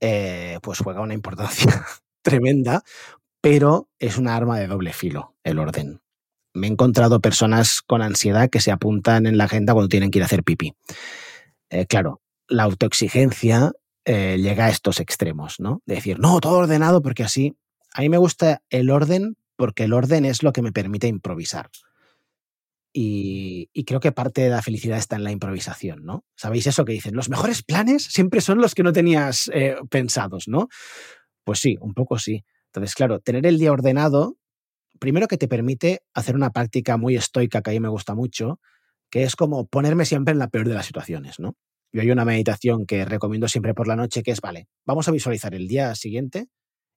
[SPEAKER 4] Eh, pues juega una importancia tremenda, pero es una arma de doble filo el orden. Me he encontrado personas con ansiedad que se apuntan en la agenda cuando tienen que ir a hacer pipí. Eh, claro, la autoexigencia eh, llega a estos extremos, ¿no? De decir, no, todo ordenado porque así. A mí me gusta el orden porque el orden es lo que me permite improvisar. Y, creo que parte de la felicidad está en la improvisación, ¿no? ¿Sabéis eso que dicen? Los mejores planes siempre son los que no tenías eh, pensados, ¿no? Pues sí, un poco sí. Entonces, claro, tener el día ordenado, primero que te permite hacer una práctica muy estoica que a mí me gusta mucho, que es como ponerme siempre en la peor de las situaciones, ¿no? Yo hay una meditación que recomiendo siempre por la noche que es, vale, vamos a visualizar el día siguiente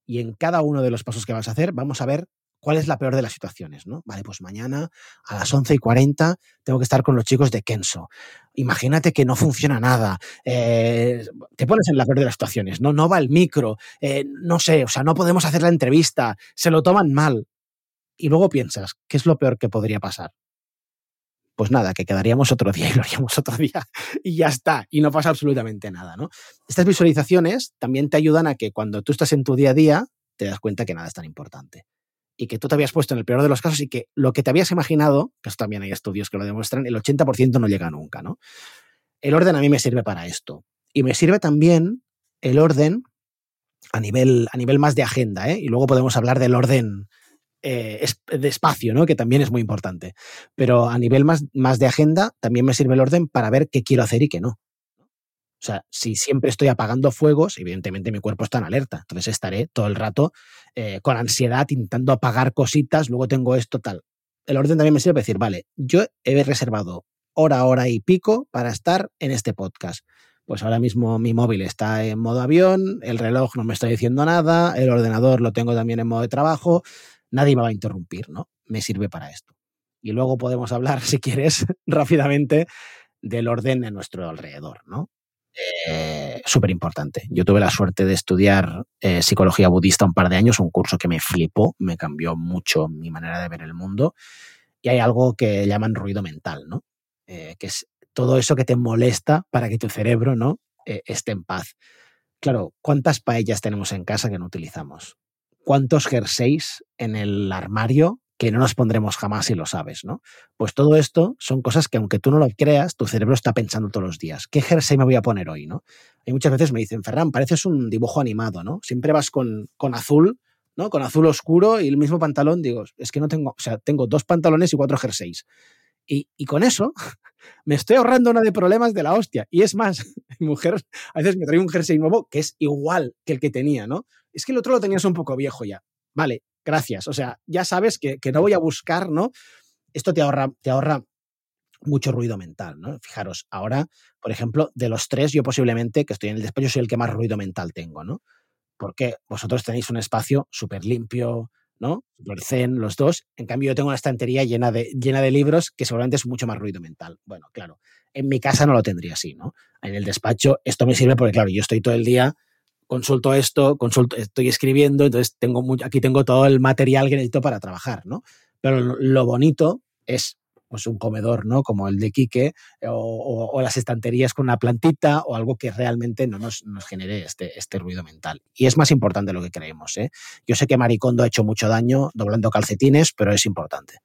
[SPEAKER 4] y en cada uno de los pasos que vas a hacer vamos a ver ¿Cuál es la peor de las situaciones? ¿no? Vale, pues mañana a las 11 y 40 tengo que estar con los chicos de Kenso. Imagínate que no funciona nada. Eh, te pones en la peor de las situaciones, ¿no? No va el micro, eh, no sé, o sea, no podemos hacer la entrevista, se lo toman mal. Y luego piensas, ¿qué es lo peor que podría pasar? Pues nada, que quedaríamos otro día y lo haríamos otro día y ya está, y no pasa absolutamente nada, ¿no? Estas visualizaciones también te ayudan a que cuando tú estás en tu día a día, te das cuenta que nada es tan importante y que tú te habías puesto en el peor de los casos y que lo que te habías imaginado, que esto también hay estudios que lo demuestran, el 80% no llega nunca, ¿no? El orden a mí me sirve para esto. Y me sirve también el orden a nivel, a nivel más de agenda, ¿eh? Y luego podemos hablar del orden eh, de espacio, ¿no? Que también es muy importante. Pero a nivel más, más de agenda, también me sirve el orden para ver qué quiero hacer y qué no. O sea, si siempre estoy apagando fuegos, evidentemente mi cuerpo está en alerta. Entonces estaré todo el rato eh, con ansiedad intentando apagar cositas, luego tengo esto tal. El orden también me sirve para decir, vale, yo he reservado hora, hora y pico para estar en este podcast. Pues ahora mismo mi móvil está en modo avión, el reloj no me está diciendo nada, el ordenador lo tengo también en modo de trabajo, nadie me va a interrumpir, ¿no? Me sirve para esto. Y luego podemos hablar, si quieres, rápidamente del orden en nuestro alrededor, ¿no? Eh, Súper importante. Yo tuve la suerte de estudiar eh, psicología budista un par de años, un curso que me flipó, me cambió mucho mi manera de ver el mundo. Y hay algo que llaman ruido mental, ¿no? Eh, que es todo eso que te molesta para que tu cerebro ¿no? esté en paz. Claro, ¿cuántas paellas tenemos en casa que no utilizamos? ¿Cuántos jerseys en el armario que no nos pondremos jamás si lo sabes, ¿no? Pues todo esto son cosas que aunque tú no lo creas, tu cerebro está pensando todos los días. ¿Qué jersey me voy a poner hoy, no? Y muchas veces me dicen, Ferran, pareces un dibujo animado, ¿no? Siempre vas con, con azul, ¿no? Con azul oscuro y el mismo pantalón. Digo, es que no tengo, o sea, tengo dos pantalones y cuatro jerseys. Y, y con eso me estoy ahorrando una de problemas de la hostia. Y es más, mujer a veces me trae un jersey nuevo que es igual que el que tenía, ¿no? Es que el otro lo tenías un poco viejo ya. Vale, gracias. O sea, ya sabes que, no voy a buscar, ¿no? Esto te ahorra, te ahorra mucho ruido mental, ¿no? Fijaros, ahora, por ejemplo, de los tres, yo posiblemente, que estoy en el despacho, soy el que más ruido mental tengo, ¿no? Porque vosotros tenéis un espacio súper limpio, ¿no? Súper zen, los dos. En cambio, yo tengo una estantería llena de, llena de libros que seguramente es mucho más ruido mental. Bueno, claro, en mi casa no lo tendría así, ¿no? En el despacho esto me sirve porque, claro, yo estoy todo el día consulto esto, consulto, estoy escribiendo, entonces tengo aquí tengo todo el material que necesito para trabajar, ¿no? Pero lo bonito es pues un comedor, ¿no? Como el de Quique, o, las estanterías con una plantita, o algo que realmente no nos, nos, genere este, este ruido mental. Y es más importante lo que creemos, ¿eh? Yo sé que Maricondo ha hecho mucho daño doblando calcetines, pero es importante.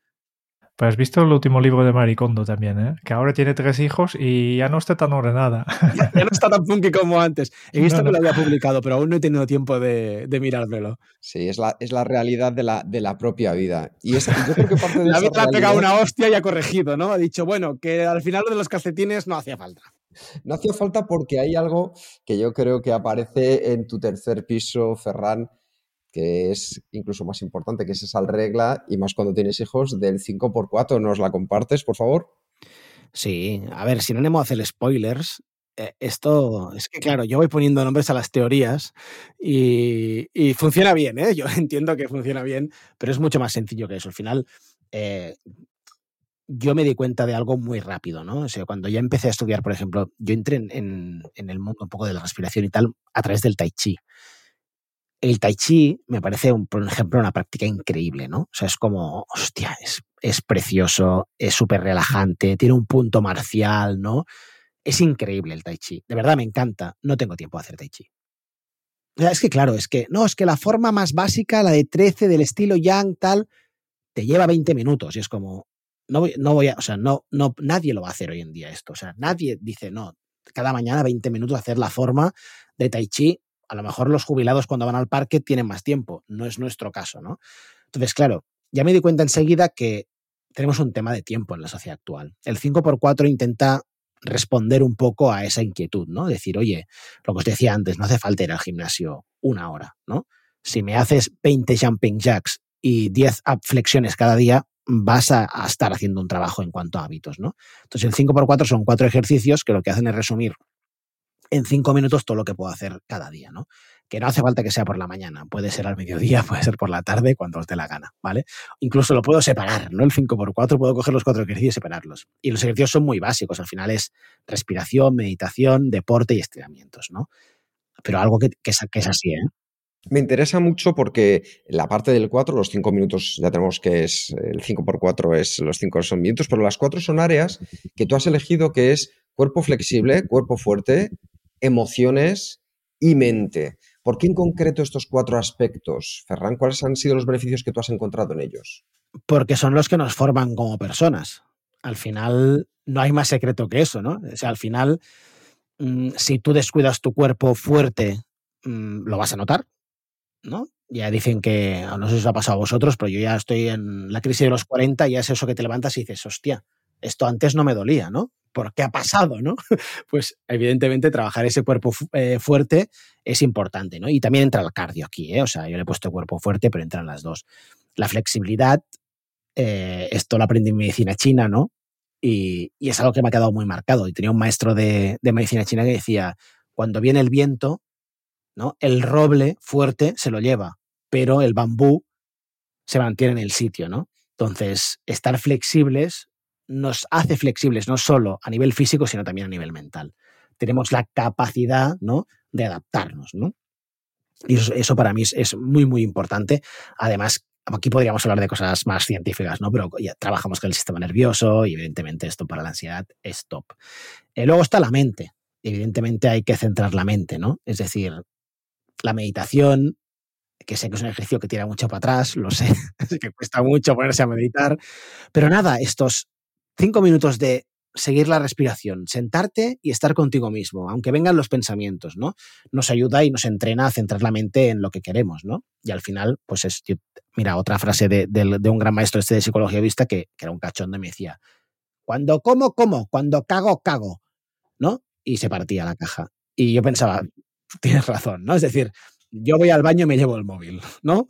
[SPEAKER 3] Pues has visto el último libro de Maricondo también, ¿eh? Que ahora tiene tres hijos y ya no está tan ordenada.
[SPEAKER 4] Ya, no está tan funky como antes. He visto que lo había publicado, pero aún no he tenido tiempo de, de mirármelo.
[SPEAKER 2] Sí, es la, es la realidad de la, de la propia vida. Y es, yo creo que parte de
[SPEAKER 4] La vida ha pegado una hostia y ha corregido, ¿no? Ha dicho, bueno, que al final lo de los calcetines no hacía falta.
[SPEAKER 2] No hacía falta porque hay algo que yo creo que aparece en tu tercer piso, Ferran, que es incluso más importante que es esa regla, y más cuando tienes hijos, del 5x4. ¿Nos la compartes, por favor?
[SPEAKER 4] Sí, a ver, si no le a hacer spoilers, eh, esto es que, claro, yo voy poniendo nombres a las teorías y, funciona bien, ¿eh? Yo entiendo que funciona bien, pero es mucho más sencillo que eso. Al final, eh, yo me di cuenta de algo muy rápido, ¿no? O cuando ya empecé a estudiar, por ejemplo, yo entré en, en el mundo un poco de la respiración y tal a través del tai chi el tai chi me parece, un, por ejemplo, una práctica increíble, ¿no? O sea, es como, hostia, es, es precioso, es súper relajante, tiene un punto marcial, ¿no? Es increíble el tai chi. De verdad me encanta. No tengo tiempo de hacer tai chi. O sea, es que claro, es que, no, es que la forma más básica, la de 13 del estilo yang, tal, te lleva 20 minutos y es como, no voy, no voy a, o sea, no, no, nadie lo va a hacer hoy en día esto. O sea, nadie dice, no, cada mañana 20 minutos hacer la forma de tai chi a lo mejor los jubilados cuando van al parque tienen más tiempo, no es nuestro caso, ¿no? Entonces, claro, ya me di cuenta enseguida que tenemos un tema de tiempo en la sociedad actual. El 5x4 intenta responder un poco a esa inquietud, ¿no? Decir, oye, lo que os decía antes, no hace falta ir al gimnasio una hora, ¿no? Si me haces 20 jumping jacks y 10 up flexiones cada día, vas a, a, estar haciendo un trabajo en cuanto a hábitos, ¿no? Entonces, el 5x4 son cuatro ejercicios que lo que hacen es resumir en cinco minutos todo lo que puedo hacer cada día, ¿no? Que no hace falta que sea por la mañana, puede ser al mediodía, puede ser por la tarde, cuando os dé la gana, ¿vale? Incluso lo puedo separar, ¿no? El 5x4 puedo coger los cuatro ejercicios y separarlos. Y los ejercicios son muy básicos, al final es respiración, meditación, deporte y estiramientos, ¿no? Pero algo que, que, es, así, ¿eh?
[SPEAKER 2] Me interesa mucho porque la parte del 4, los 5 minutos, ya tenemos que es el 5x4 es los 5 son minutos, pero las 4 son áreas que tú has elegido que es cuerpo flexible, cuerpo fuerte, emociones y mente. ¿Por qué en concreto estos cuatro aspectos, Ferran? ¿Cuáles han sido los beneficios que tú has encontrado en ellos?
[SPEAKER 4] Porque son los que nos forman como personas. Al final, no hay más secreto que eso, ¿no? O sea, al final, mm, si tú descuidas tu cuerpo fuerte, mm, lo vas a notar, ¿no? ya dicen que, no sé si os ha pasado a vosotros, pero yo ya estoy en la crisis de los 40 y ya es eso que te levantas y dices, hostia, esto antes no me dolía, ¿no? ¿Por qué ha pasado, no? Pues evidentemente trabajar ese cuerpo eh, fuerte es importante, ¿no? Y también entra el cardio aquí, ¿eh? O sea, yo le he puesto cuerpo fuerte, pero entran las dos. La flexibilidad, eh, esto lo aprendí en medicina china, ¿no? Y, es algo que me ha quedado muy marcado. Y tenía un maestro de, de medicina china que decía, cuando viene el viento, ¿no? El roble fuerte se lo lleva, pero el bambú se mantiene en el sitio, ¿no? Entonces, estar flexibles nos hace flexibles no solo a nivel físico, sino también a nivel mental. Tenemos la capacidad, ¿no? De adaptarnos, ¿no? Y eso, para mí es, muy, muy importante. Además, aquí podríamos hablar de cosas más científicas, ¿no? Pero ya trabajamos con el sistema nervioso y evidentemente esto para la ansiedad es top. Eh, luego está la mente. Evidentemente hay que centrar la mente, ¿no? Es decir, la meditación, que sé que es un ejercicio que tira mucho para atrás, lo sé, que cuesta mucho ponerse a meditar, pero nada, estos cinco minutos de seguir la respiración, sentarte y estar contigo mismo, aunque vengan los pensamientos, ¿no? Nos ayuda y nos entrena a centrar la mente en lo que queremos, ¿no? Y al final, pues es, mira, otra frase de, un gran maestro este de psicología vista que, que era un cachondo y me decía, cuando como, como, cuando cago, cago, ¿no? Y se partía la caja. Y yo pensaba, tienes razón, ¿no? Es decir, yo voy al baño y me llevo el móvil, ¿no?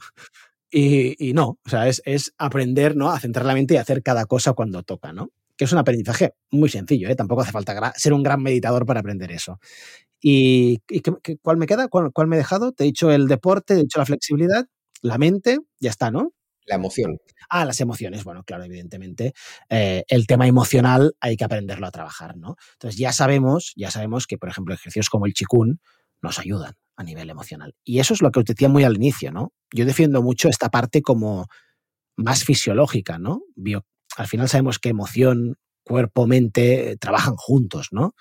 [SPEAKER 4] Y, no, o sea, es, aprender ¿no? a centrar la mente y hacer cada cosa cuando toca, ¿no? Que es un aprendizaje muy sencillo, ¿eh? Tampoco hace falta ser un gran meditador para aprender eso. ¿Y, cuál me queda? ¿Cuál, me he dejado? Te he dicho el deporte, te he dicho la flexibilidad, la mente, ya está, ¿no?
[SPEAKER 2] La emoción.
[SPEAKER 4] Ah, las emociones. Bueno, claro, evidentemente. Eh, el tema emocional hay que aprenderlo a trabajar, ¿no? Entonces ya sabemos, ya sabemos que, por ejemplo, ejercicios como el chikun nos ayudan a nivel emocional. Y eso es lo que os decía muy al inicio, ¿no? Yo defiendo mucho esta parte como más fisiológica, ¿no? al final sabemos que emoción, cuerpo, mente eh, trabajan juntos, ¿no?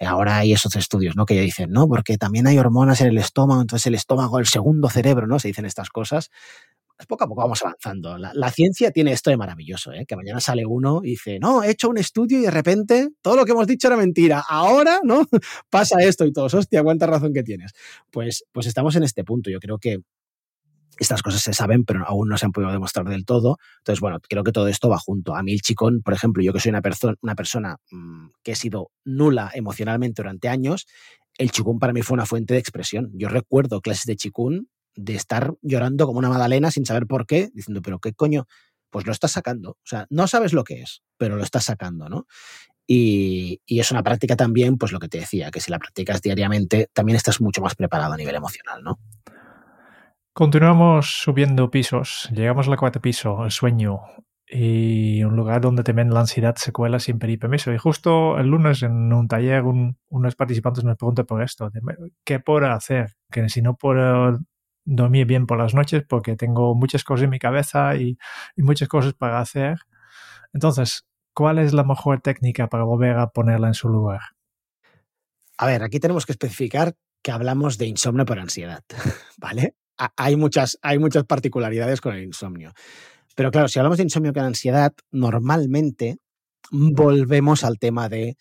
[SPEAKER 4] Ahora hay esos estudios, ¿no? Que ya dicen, no, porque también hay hormonas en el estómago, entonces el estómago, el segundo cerebro, ¿no? Se dicen estas cosas poco a poco vamos avanzando. La, ciencia tiene esto de maravilloso, ¿eh? que mañana sale uno y dice, no, he hecho un estudio y de repente todo lo que hemos dicho era mentira. Ahora, ¿no? Pasa esto y todos, hostia, cuánta razón que tienes. Pues, pues estamos en este punto. Yo creo que estas cosas se saben, pero aún no se han podido demostrar del todo. Entonces, bueno, creo que todo esto va junto. A mí el chicón, por ejemplo, yo que soy una, persona una persona mm, que he sido nula emocionalmente durante años, el chikun para mí fue una fuente de expresión. Yo recuerdo clases de chikun de estar llorando como una magdalena sin saber por qué, diciendo, pero qué coño, pues lo estás sacando. O sea, no sabes lo que es, pero lo estás sacando, ¿no? Y, es una práctica también, pues lo que te decía, que si la practicas diariamente, también estás mucho más preparado a nivel emocional, ¿no?
[SPEAKER 3] Continuamos subiendo pisos. Llegamos al cuarto piso, el sueño. Y un lugar donde también la ansiedad se cuela sin pedir permiso. Y justo el lunes en un taller, unos participantes nos preguntan por esto: ¿qué puedo hacer? Que si no puedo dormir bien por las noches porque tengo muchas cosas en mi cabeza y, muchas cosas para hacer. Entonces, ¿cuál es la mejor técnica para volver a ponerla en su lugar?
[SPEAKER 4] A ver, aquí tenemos que especificar que hablamos de insomnio por ansiedad, ¿vale? Hay muchas, hay muchas particularidades con el insomnio. Pero claro, si hablamos de insomnio con ansiedad, normalmente volvemos al tema de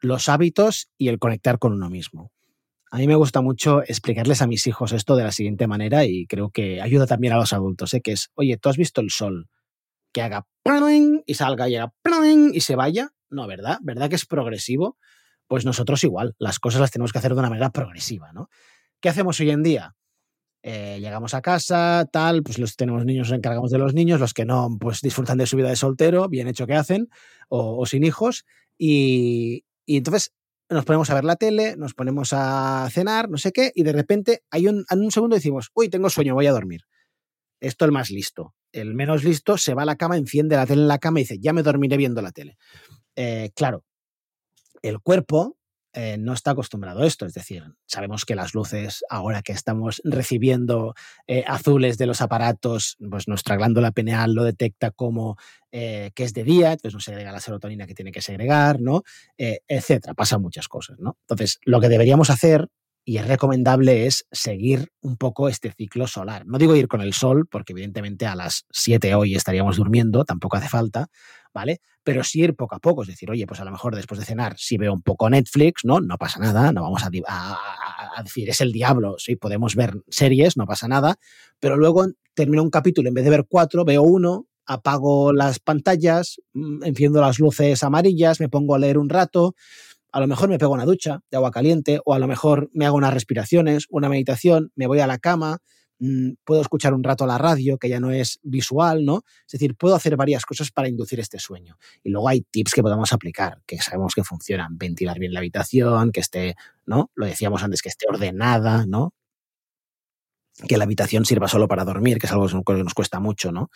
[SPEAKER 4] los hábitos y el conectar con uno mismo. A mí me gusta mucho explicarles a mis hijos esto de la siguiente manera y creo que ayuda también a los adultos, ¿eh? que es, oye, ¿tú has visto el sol? Que haga y salga y haga y se vaya. No, ¿verdad? ¿Verdad que es progresivo? Pues nosotros igual, las cosas las tenemos que hacer de una manera progresiva, ¿no? ¿Qué hacemos hoy en día? Eh, llegamos a casa, tal, pues los tenemos niños, nos encargamos de los niños, los que no, pues disfrutan de su vida de soltero, bien hecho que hacen, o, sin hijos, y, y entonces nos ponemos a ver la tele, nos ponemos a cenar, no sé qué, y de repente hay un, en un segundo decimos, uy, tengo sueño, voy a dormir. Esto el más listo. El menos listo se va a la cama, enciende la tele en la cama y dice, ya me dormiré viendo la tele. Eh, claro, el cuerpo eh, no está acostumbrado a esto. Es decir, sabemos que las luces, ahora que estamos recibiendo eh, azules de los aparatos, pues nuestra glándula pineal lo detecta como eh, que es de día, entonces no segrega la serotonina que tiene que segregar, ¿no? etcétera. Pasan muchas cosas, ¿no? Entonces, lo que deberíamos hacer y es recomendable es seguir un poco este ciclo solar. No digo ir con el sol, porque evidentemente a las 7 hoy estaríamos durmiendo, tampoco hace falta, ¿vale? Pero sí ir poco a poco, es decir, oye, pues a lo mejor después de cenar, si veo un poco Netflix, ¿no? No pasa nada, no vamos a, a, decir, es el diablo, sí, podemos ver series, no pasa nada, pero luego termino un capítulo, en vez de ver cuatro, veo uno, apago las pantallas, mm, enciendo las luces amarillas, me pongo a leer un rato, a lo mejor me pego una ducha de agua caliente o a lo mejor me hago unas respiraciones, una meditación, me voy a la cama, puedo escuchar un rato la radio, que ya no es visual, ¿no? Es decir, puedo hacer varias cosas para inducir este sueño. Y luego hay tips que podemos aplicar, que sabemos que funcionan. Ventilar bien la habitación, que esté, ¿no? Lo decíamos antes, que esté ordenada, ¿no? Que la habitación sirva solo para dormir, que es algo que nos cuesta mucho, ¿no?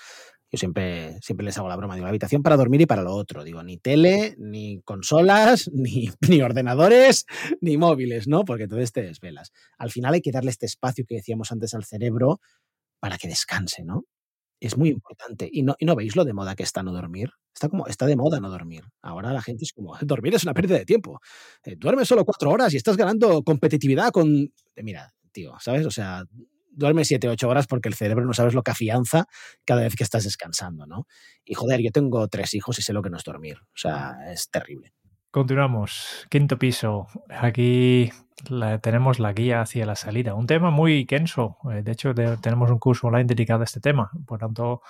[SPEAKER 4] Yo siempre, siempre les hago la broma, digo, la habitación para dormir y para lo otro. Digo, ni tele, ni consolas, ni, ni ordenadores, ni móviles, ¿no? Porque entonces te desvelas. Al final hay que darle este espacio que decíamos antes al cerebro para que descanse, ¿no? Es muy importante. ¿Y no, y no veis lo de moda que está no dormir? Está como, está de moda no dormir. Ahora la gente es como, dormir es una pérdida de tiempo. Eh, duermes solo cuatro horas y estás ganando competitividad con... Mira, tío, ¿sabes? O sea, duerme 7, 8 horas porque el cerebro no sabes lo que afianza cada vez que estás descansando, ¿no? Y joder, yo tengo tres hijos y sé lo que no es dormir. O sea, es terrible.
[SPEAKER 3] Continuamos. Quinto piso. Aquí tenemos la guía hacia la salida. Un tema muy kenso. Eh, de hecho, tenemos un curso online dedicado a este tema. Por tanto,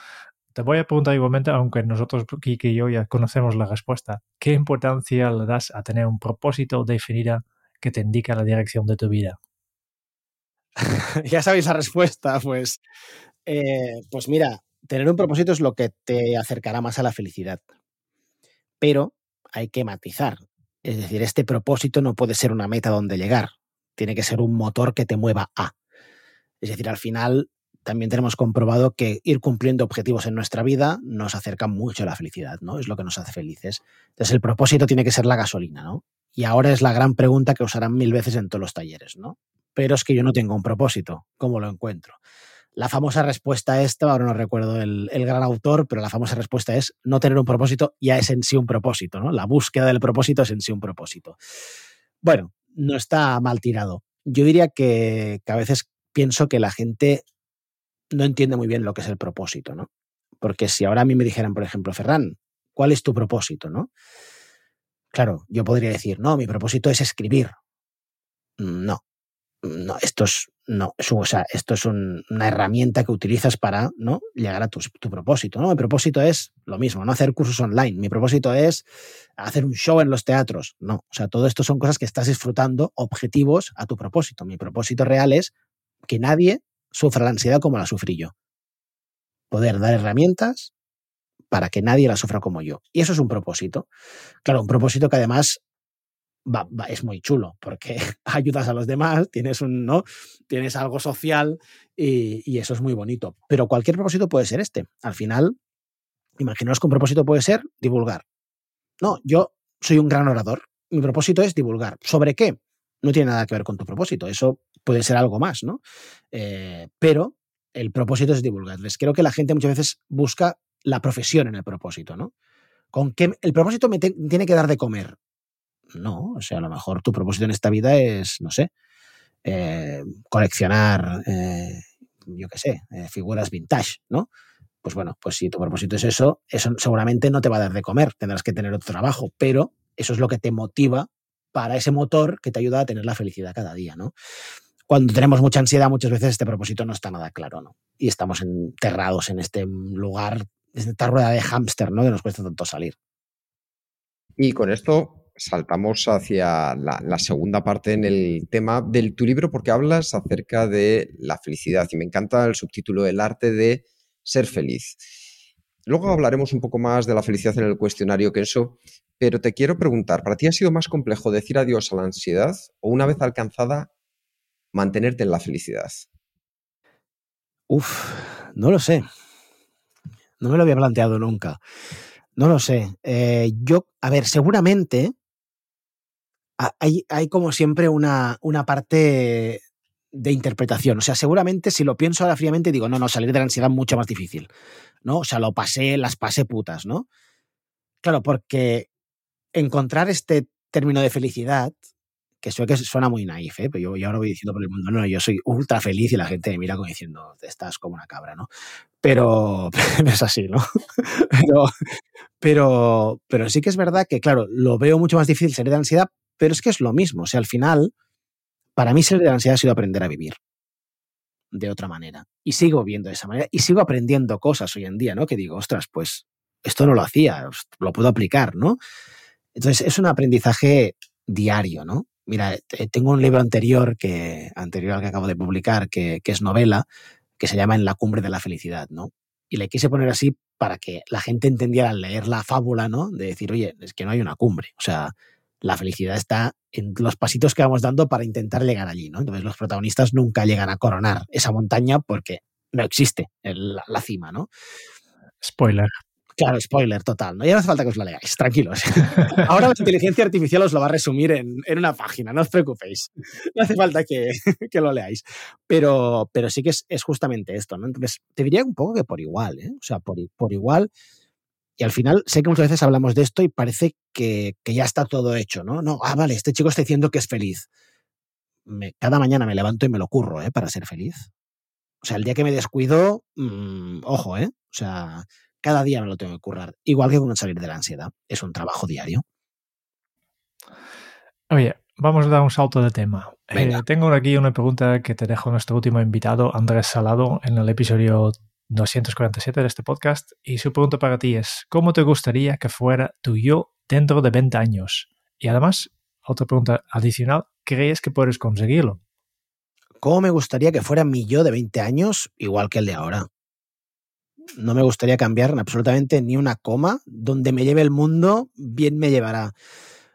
[SPEAKER 3] te voy a preguntar igualmente, aunque nosotros, Kiki y yo, ya conocemos la respuesta. ¿Qué importancia le das a tener un propósito definido que te indica la dirección de tu vida?
[SPEAKER 4] ya sabéis la respuesta, pues, eh, pues mira, tener un propósito es lo que te acercará más a la felicidad. Pero hay que matizar. Es decir, este propósito no puede ser una meta donde llegar. Tiene que ser un motor que te mueva a. Es decir, al final también tenemos comprobado que ir cumpliendo objetivos en nuestra vida nos acerca mucho a la felicidad, ¿no? Es lo que nos hace felices. Entonces el propósito tiene que ser la gasolina, ¿no? Y ahora es la gran pregunta que usarán mil veces en todos los talleres, ¿no? Pero es que yo no tengo un propósito. ¿Cómo lo encuentro? La famosa respuesta esta, ahora no recuerdo el, gran autor, pero la famosa respuesta es no tener un propósito ya es en sí un propósito, ¿no? La búsqueda del propósito es en sí un propósito. Bueno, no está mal tirado. Yo diría que, que a veces pienso que la gente no entiende muy bien lo que es el propósito, ¿no? Porque si ahora a mí me dijeran, por ejemplo, Ferran, ¿cuál es tu propósito, no? Claro, yo podría decir, no, mi propósito es escribir. No, no, esto es, no, o sea, esto es una herramienta que utilizas para ¿no? llegar a tu, propósito. ¿no? Mi propósito es lo mismo, no hacer cursos online. Mi propósito es hacer un show en los teatros. No, o sea, todo esto son cosas que estás disfrutando, objetivos a tu propósito. Mi propósito real es que nadie sufra la ansiedad como la sufrí yo. Poder dar herramientas para que nadie la sufra como yo. Y eso es un propósito. Claro, un propósito que además es muy chulo porque ayudas a los demás, tienes, un, ¿no? tienes algo social y, y, eso es muy bonito. Pero cualquier propósito puede ser este. Al final, imaginaos que un propósito puede ser divulgar. No, yo soy un gran orador. Mi propósito es divulgar. ¿Sobre qué? No tiene nada que ver con tu propósito. Eso puede ser algo más, ¿no? Eh, pero el propósito es divulgarles. Creo que la gente muchas veces busca la profesión en el propósito, ¿no? Con qué el propósito me tiene que dar de comer. No, o sea, a lo mejor tu propósito en esta vida es, no sé, eh, coleccionar, eh, yo qué sé, eh, figuras vintage, ¿no? Pues bueno, pues si tu propósito es eso, eso seguramente no te va a dar de comer, tendrás que tener otro trabajo, pero eso es lo que te motiva para ese motor que te ayuda a tener la felicidad cada día, ¿no? Cuando tenemos mucha ansiedad, muchas veces este propósito no está nada claro, ¿no? Y estamos enterrados en este lugar, en esta rueda de hámster, ¿no? Que nos cuesta tanto salir.
[SPEAKER 2] Y con esto saltamos hacia la, segunda parte en el tema de tu libro porque hablas acerca de la felicidad y me encanta el subtítulo El arte de ser feliz. Luego hablaremos un poco más de la felicidad en el cuestionario que eso, pero te quiero preguntar, ¿para ti ha sido más complejo decir adiós a la ansiedad o una vez alcanzada mantenerte en la felicidad?
[SPEAKER 4] Uf, no lo sé. No me lo había planteado nunca. No lo sé. Eh, yo, a ver, seguramente hay, hay como siempre una, una parte de interpretación. O sea, seguramente si lo pienso ahora fríamente digo, no, no, salir de la ansiedad es mucho más difícil, ¿no? O sea, lo pasé, las pasé putas, ¿no? Claro, porque encontrar este término de felicidad, que que suena muy naif, ¿eh? pero yo, ahora voy diciendo por el mundo, no, yo soy ultra feliz y la gente me mira como diciendo, estás como una cabra, ¿no? pero es así, ¿no? Pero, pero, pero sí que es verdad que, claro, lo veo mucho más difícil salir de ansiedad, pero es que es lo mismo. O sea, al final, para mí salir de la ansiedad ha sido aprender a vivir de otra manera. Y sigo viendo de esa manera y sigo aprendiendo cosas hoy en día, ¿no? Que digo, ostras, pues esto no lo hacía, lo puedo aplicar, ¿no? Entonces, es un aprendizaje diario, ¿no? Mira, tengo un libro anterior, que, anterior al que acabo de publicar, que, que es novela, que se llama En la cumbre de la felicidad, ¿no? Y le quise poner así para que la gente entendiera al leer la fábula, ¿no? De decir, oye, es que no hay una cumbre. O sea, la felicidad está en los pasitos que vamos dando para intentar llegar allí, ¿no? Entonces los protagonistas nunca llegan a coronar esa montaña porque no existe la, la cima, ¿no?
[SPEAKER 3] Spoiler.
[SPEAKER 4] Claro, spoiler total. No, ya no hace falta que os lo leáis, tranquilos. Ahora la inteligencia artificial os lo va a resumir en, en una página, no os preocupéis. No hace falta que, que lo leáis. Pero, pero sí que es, es, justamente esto, ¿no? Entonces, te diría un poco que por igual, ¿eh? O sea, por, por igual. Y al final, sé que muchas veces hablamos de esto y parece que, que ya está todo hecho, ¿no? No, ah, vale, este chico está diciendo que es feliz. Me, cada mañana me levanto y me lo curro, ¿eh? Para ser feliz. O sea, el día que me descuido, mmm, ojo, ¿eh? O sea, cada día me lo tengo que currar. Igual que con salir de la ansiedad. Es un trabajo diario.
[SPEAKER 3] Oye, vamos a dar un salto de tema. Eh, tengo aquí una pregunta que te dejo nuestro último invitado, Andrés Salado, en el episodio 247 de este podcast. Y su pregunta para ti es, ¿cómo te gustaría que fuera tu yo dentro de 20 años? Y además, otra pregunta adicional, ¿crees que puedes conseguirlo?
[SPEAKER 4] ¿Cómo me gustaría que fuera mi yo de 20 años igual que el de ahora? no me gustaría cambiar absolutamente ni una coma. Donde me lleve el mundo, bien me llevará.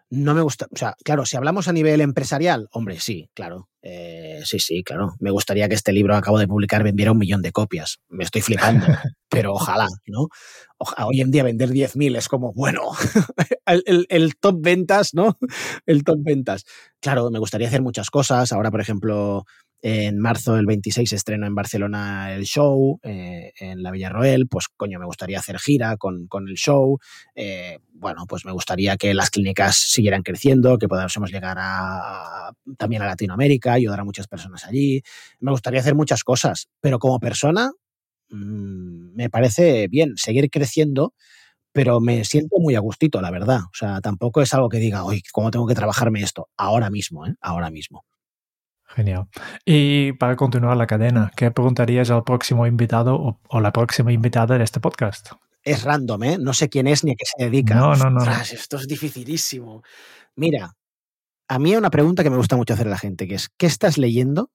[SPEAKER 4] No me gusta, o sea, claro, si hablamos a nivel empresarial, hombre, sí, claro, eh, sí, sí, claro. Me gustaría que este libro que acabo de publicar vendiera un millón de copias. Me estoy flipando, pero ojalá, ¿no? Hoy en día vender 10.000 es como, bueno, el, el, el, top ventas, ¿no? El top ventas. Claro, me gustaría hacer muchas cosas. Ahora, por ejemplo, en marzo del 26 estreno en Barcelona el show, eh, en la Villarroel, pues coño, me gustaría hacer gira con, con el show. Eh, bueno, pues me gustaría que las clínicas siguieran creciendo, que podamos llegar a, también a Latinoamérica, ayudar a muchas personas allí. Me gustaría hacer muchas cosas, pero como persona mmm, me parece bien seguir creciendo, pero me siento muy a gustito, la verdad. O sea, tampoco es algo que diga, oye, ¿cómo tengo que trabajarme esto? Ahora mismo, ¿eh? Ahora mismo.
[SPEAKER 3] Genial. Y para continuar la cadena, ¿qué preguntarías al próximo invitado o, o, la próxima invitada de este podcast?
[SPEAKER 4] Es random, ¿eh? No sé quién es ni a qué se dedica.
[SPEAKER 3] No, no, no.
[SPEAKER 4] Ostras, esto es dificilísimo. Mira, a mí hay una pregunta que me gusta mucho hacer a la gente, que es, ¿qué estás leyendo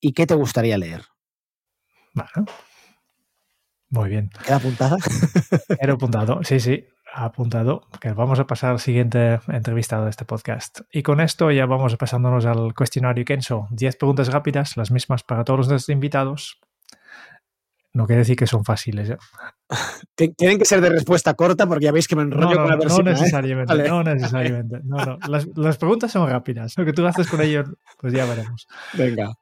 [SPEAKER 4] y qué te gustaría leer?
[SPEAKER 3] Bueno, muy bien.
[SPEAKER 4] ¿Queda apuntada?
[SPEAKER 3] Queda apuntado, sí, sí apuntado que vamos a pasar al siguiente entrevistado de este podcast. Y con esto ya vamos pasándonos al cuestionario Kenso. 10 preguntas rápidas, las mismas para todos los invitados. No quiere decir que son fáciles. ¿eh?
[SPEAKER 4] Tienen que ser de respuesta corta porque ya veis que me enrollo
[SPEAKER 3] no, no,
[SPEAKER 4] con la persona.
[SPEAKER 3] No necesariamente, ¿eh? vale. no necesariamente. No, las, preguntas son rápidas. Lo que tú haces con ellos, pues ya veremos.
[SPEAKER 4] Venga.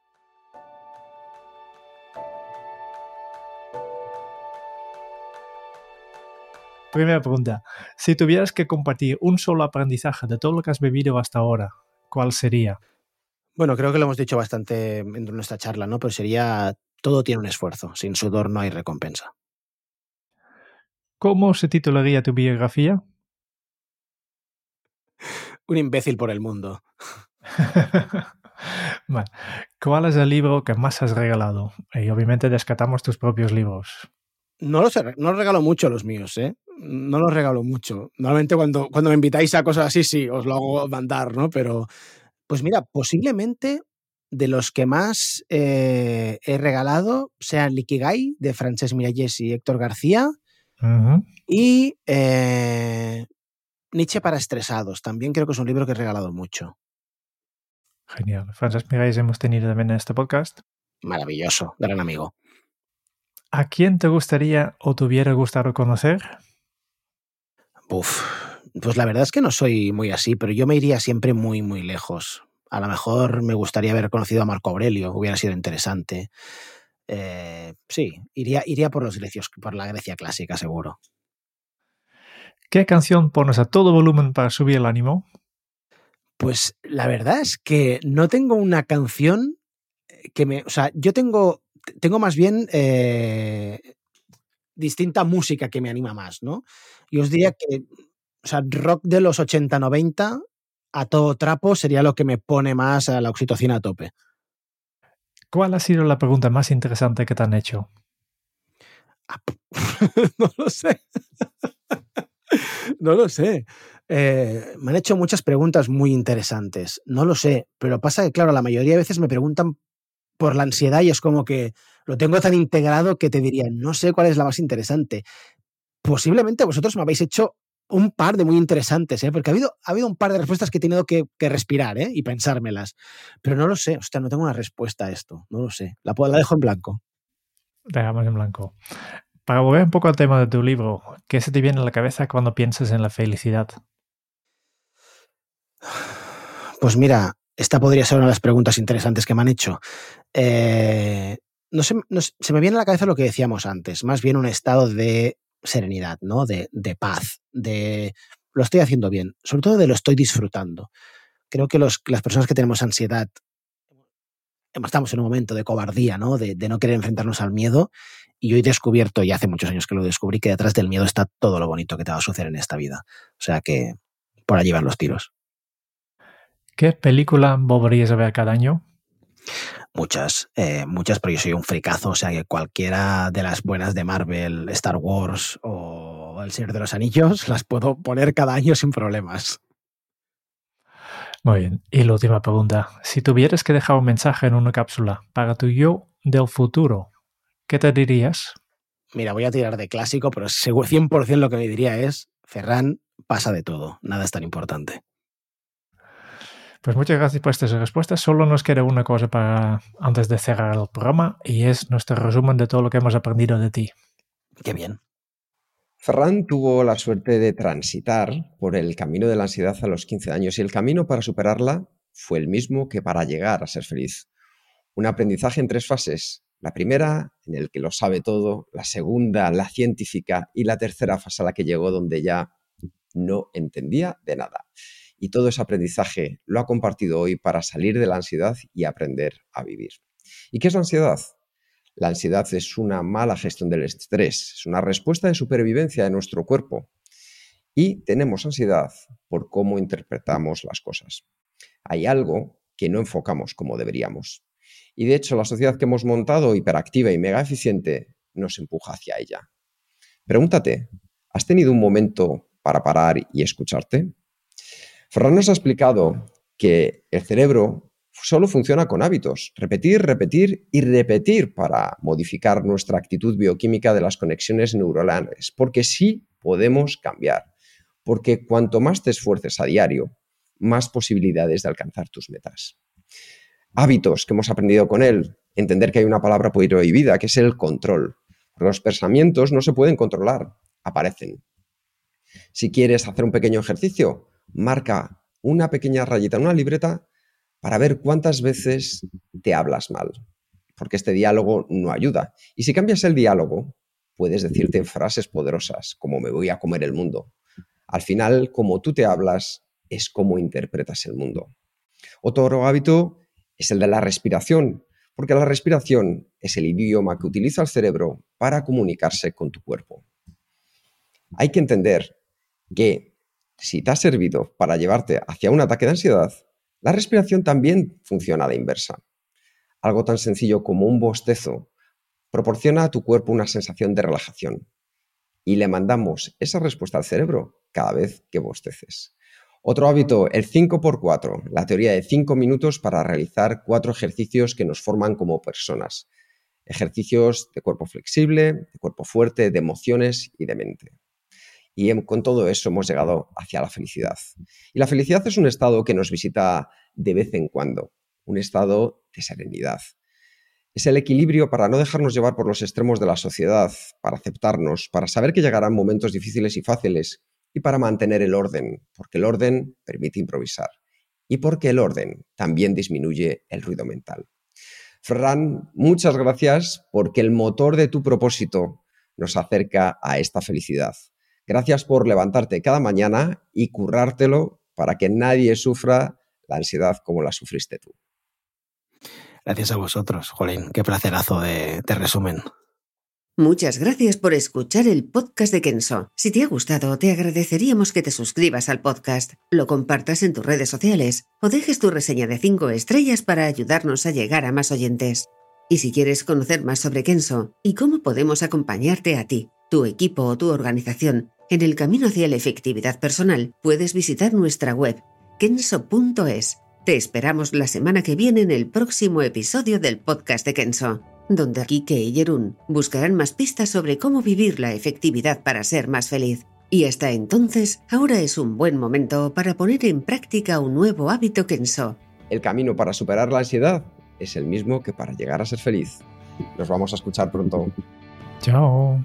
[SPEAKER 3] Primera pregunta. Si tuvieras que compartir un solo aprendizaje de todo lo que has vivido hasta ahora, ¿cuál sería?
[SPEAKER 4] Bueno, creo que lo hemos dicho bastante en nuestra charla, ¿no? Pero sería todo tiene un esfuerzo. Sin sudor no hay recompensa.
[SPEAKER 3] ¿Cómo se titularía tu biografía?
[SPEAKER 4] Un imbécil por el mundo.
[SPEAKER 3] bueno, ¿Cuál es el libro que más has regalado? Y obviamente descatamos tus propios libros.
[SPEAKER 4] No los, no los regalo mucho los míos, ¿eh? No los regalo mucho. Normalmente cuando, cuando me invitáis a cosas así, sí, os lo hago mandar, ¿no? Pero, pues mira, posiblemente de los que más eh, he regalado sean Likigai, de Francesc Miralles y Héctor García,
[SPEAKER 3] uh -huh.
[SPEAKER 4] y eh, Nietzsche para estresados. También creo que es un libro que he regalado mucho.
[SPEAKER 3] Genial. Francesc Miralles hemos tenido también en este podcast.
[SPEAKER 4] Maravilloso, gran amigo.
[SPEAKER 3] ¿A quién te gustaría o te hubiera gustado conocer?
[SPEAKER 4] Uf, pues la verdad es que no soy muy así, pero yo me iría siempre muy, muy lejos. A lo mejor me gustaría haber conocido a Marco Aurelio, hubiera sido interesante. Eh, sí, iría, iría por los grecios, por la Grecia clásica, seguro.
[SPEAKER 3] ¿Qué canción pones a todo volumen para subir el ánimo?
[SPEAKER 4] Pues la verdad es que no tengo una canción que me. O sea, yo tengo tengo más bien eh, distinta música que me anima más, ¿no? Y os diría que, o sea, rock de los 80-90 a todo trapo sería lo que me pone más a la oxitocina a tope.
[SPEAKER 3] ¿Cuál ha sido la pregunta más interesante que te han hecho?
[SPEAKER 4] Ah, no lo sé. no lo sé. Eh, me han hecho muchas preguntas muy interesantes. No lo sé, pero pasa que, claro, la mayoría de veces me preguntan por la ansiedad y es como que lo tengo tan integrado que te diría, no sé cuál es la más interesante. Posiblemente vosotros me habéis hecho un par de muy interesantes, ¿eh? porque ha habido, ha habido un par de respuestas que he tenido que, respirar ¿eh? y pensármelas, pero no lo sé, o no tengo una respuesta a esto, no lo sé, la, la dejo en blanco.
[SPEAKER 3] Dejamos en blanco. Para volver un poco al tema de tu libro, ¿qué se te viene a la cabeza cuando piensas en la felicidad?
[SPEAKER 4] Pues mira, esta podría ser una de las preguntas interesantes que me han hecho. Eh, no, se, se, me viene a la cabeza lo que decíamos antes, más bien un estado de serenidad, ¿no? De, de, paz, de lo estoy haciendo bien, sobre todo de lo estoy disfrutando. Creo que los, las personas que tenemos ansiedad estamos en un momento de cobardía, ¿no? De, no querer enfrentarnos al miedo. Y hoy he descubierto, y hace muchos años que lo descubrí, que detrás del miedo está todo lo bonito que te va a suceder en esta vida. O sea que por allí van los tiros.
[SPEAKER 3] ¿Qué película volverías a ver cada año?
[SPEAKER 4] Muchas, eh, muchas, pero yo soy un fricazo, o sea que cualquiera de las buenas de Marvel, Star Wars o El Señor de los Anillos las puedo poner cada año sin problemas.
[SPEAKER 3] Muy bien. Y la última pregunta. Si tuvieras que dejar un mensaje en una cápsula para tu yo del futuro, ¿qué te dirías?
[SPEAKER 4] Mira, voy a tirar de clásico, pero 100% lo que me diría es, Ferran, pasa de todo, nada es tan importante.
[SPEAKER 3] Pues muchas gracias por estas respuestas. Solo nos queda una cosa para antes de cerrar el programa y es nuestro resumen de todo lo que hemos aprendido de ti.
[SPEAKER 4] Qué bien.
[SPEAKER 2] Ferran tuvo la suerte de transitar por el camino de la ansiedad a los 15 años y el camino para superarla fue el mismo que para llegar a ser feliz. Un aprendizaje en tres fases. La primera, en el que lo sabe todo, la segunda, la científica, y la tercera fase a la que llegó donde ya no entendía de nada y todo ese aprendizaje lo ha compartido hoy para salir de la ansiedad y aprender a vivir. ¿Y qué es la ansiedad? La ansiedad es una mala gestión del estrés, es una respuesta de supervivencia de nuestro cuerpo. Y tenemos ansiedad por cómo interpretamos las cosas. Hay algo que no enfocamos como deberíamos. Y de hecho, la sociedad que hemos montado, hiperactiva y mega eficiente, nos empuja hacia ella. Pregúntate, ¿has tenido un momento para parar y escucharte? Ferran nos ha explicado que el cerebro solo funciona con hábitos, repetir, repetir y repetir para modificar nuestra actitud bioquímica de las conexiones neuronales, porque sí podemos cambiar, porque cuanto más te esfuerces a diario, más posibilidades de alcanzar tus metas. Hábitos que hemos aprendido con él, entender que hay una palabra prohibida, que es el control. Los pensamientos no se pueden controlar, aparecen. Si quieres hacer un pequeño ejercicio, marca una pequeña rayita en una libreta para ver cuántas veces te hablas mal, porque este diálogo no ayuda. Y si cambias el diálogo, puedes decirte frases poderosas, como me voy a comer el mundo. Al final, como tú te hablas, es como interpretas el mundo. Otro hábito es el de la respiración, porque la respiración es el idioma que utiliza el cerebro para comunicarse con tu cuerpo. Hay que entender que si te ha servido para llevarte hacia un ataque de ansiedad, la respiración también funciona a la inversa. Algo tan sencillo como un bostezo proporciona a tu cuerpo una sensación de relajación y le mandamos esa respuesta al cerebro cada vez que bosteces. Otro hábito, el 5x4, la teoría de 5 minutos para realizar cuatro ejercicios que nos forman como personas. Ejercicios de cuerpo flexible, de cuerpo fuerte, de emociones y de mente. Y con todo eso hemos llegado hacia la felicidad. Y la felicidad es un estado que nos visita de vez en cuando, un estado de serenidad. Es el equilibrio para no dejarnos llevar por los extremos de la sociedad, para aceptarnos, para saber que llegarán momentos difíciles y fáciles y para mantener el orden, porque el orden permite improvisar y porque el orden también disminuye el ruido mental. Ferran, muchas gracias porque el motor de tu propósito nos acerca a esta felicidad. Gracias por levantarte cada mañana y currártelo para que nadie sufra la ansiedad como la sufriste tú.
[SPEAKER 4] Gracias a vosotros, Jolín. Qué placerazo de, de resumen.
[SPEAKER 6] Muchas gracias por escuchar el podcast de Kenso. Si te ha gustado, te agradeceríamos que te suscribas al podcast, lo compartas en tus redes sociales o dejes tu reseña de 5 estrellas para ayudarnos a llegar a más oyentes. Y si quieres conocer más sobre Kenso y cómo podemos acompañarte a ti, tu equipo o tu organización en el camino hacia la efectividad personal, puedes visitar nuestra web kenso.es. Te esperamos la semana que viene en el próximo episodio del podcast de Kenso donde Kike y Jerún buscarán más pistas sobre cómo vivir la efectividad para ser más feliz. Y hasta entonces, ahora es un buen momento para poner en práctica un nuevo hábito Kenso.
[SPEAKER 2] El camino para superar la ansiedad es el mismo que para llegar a ser feliz. Nos vamos a escuchar pronto.
[SPEAKER 3] Chao.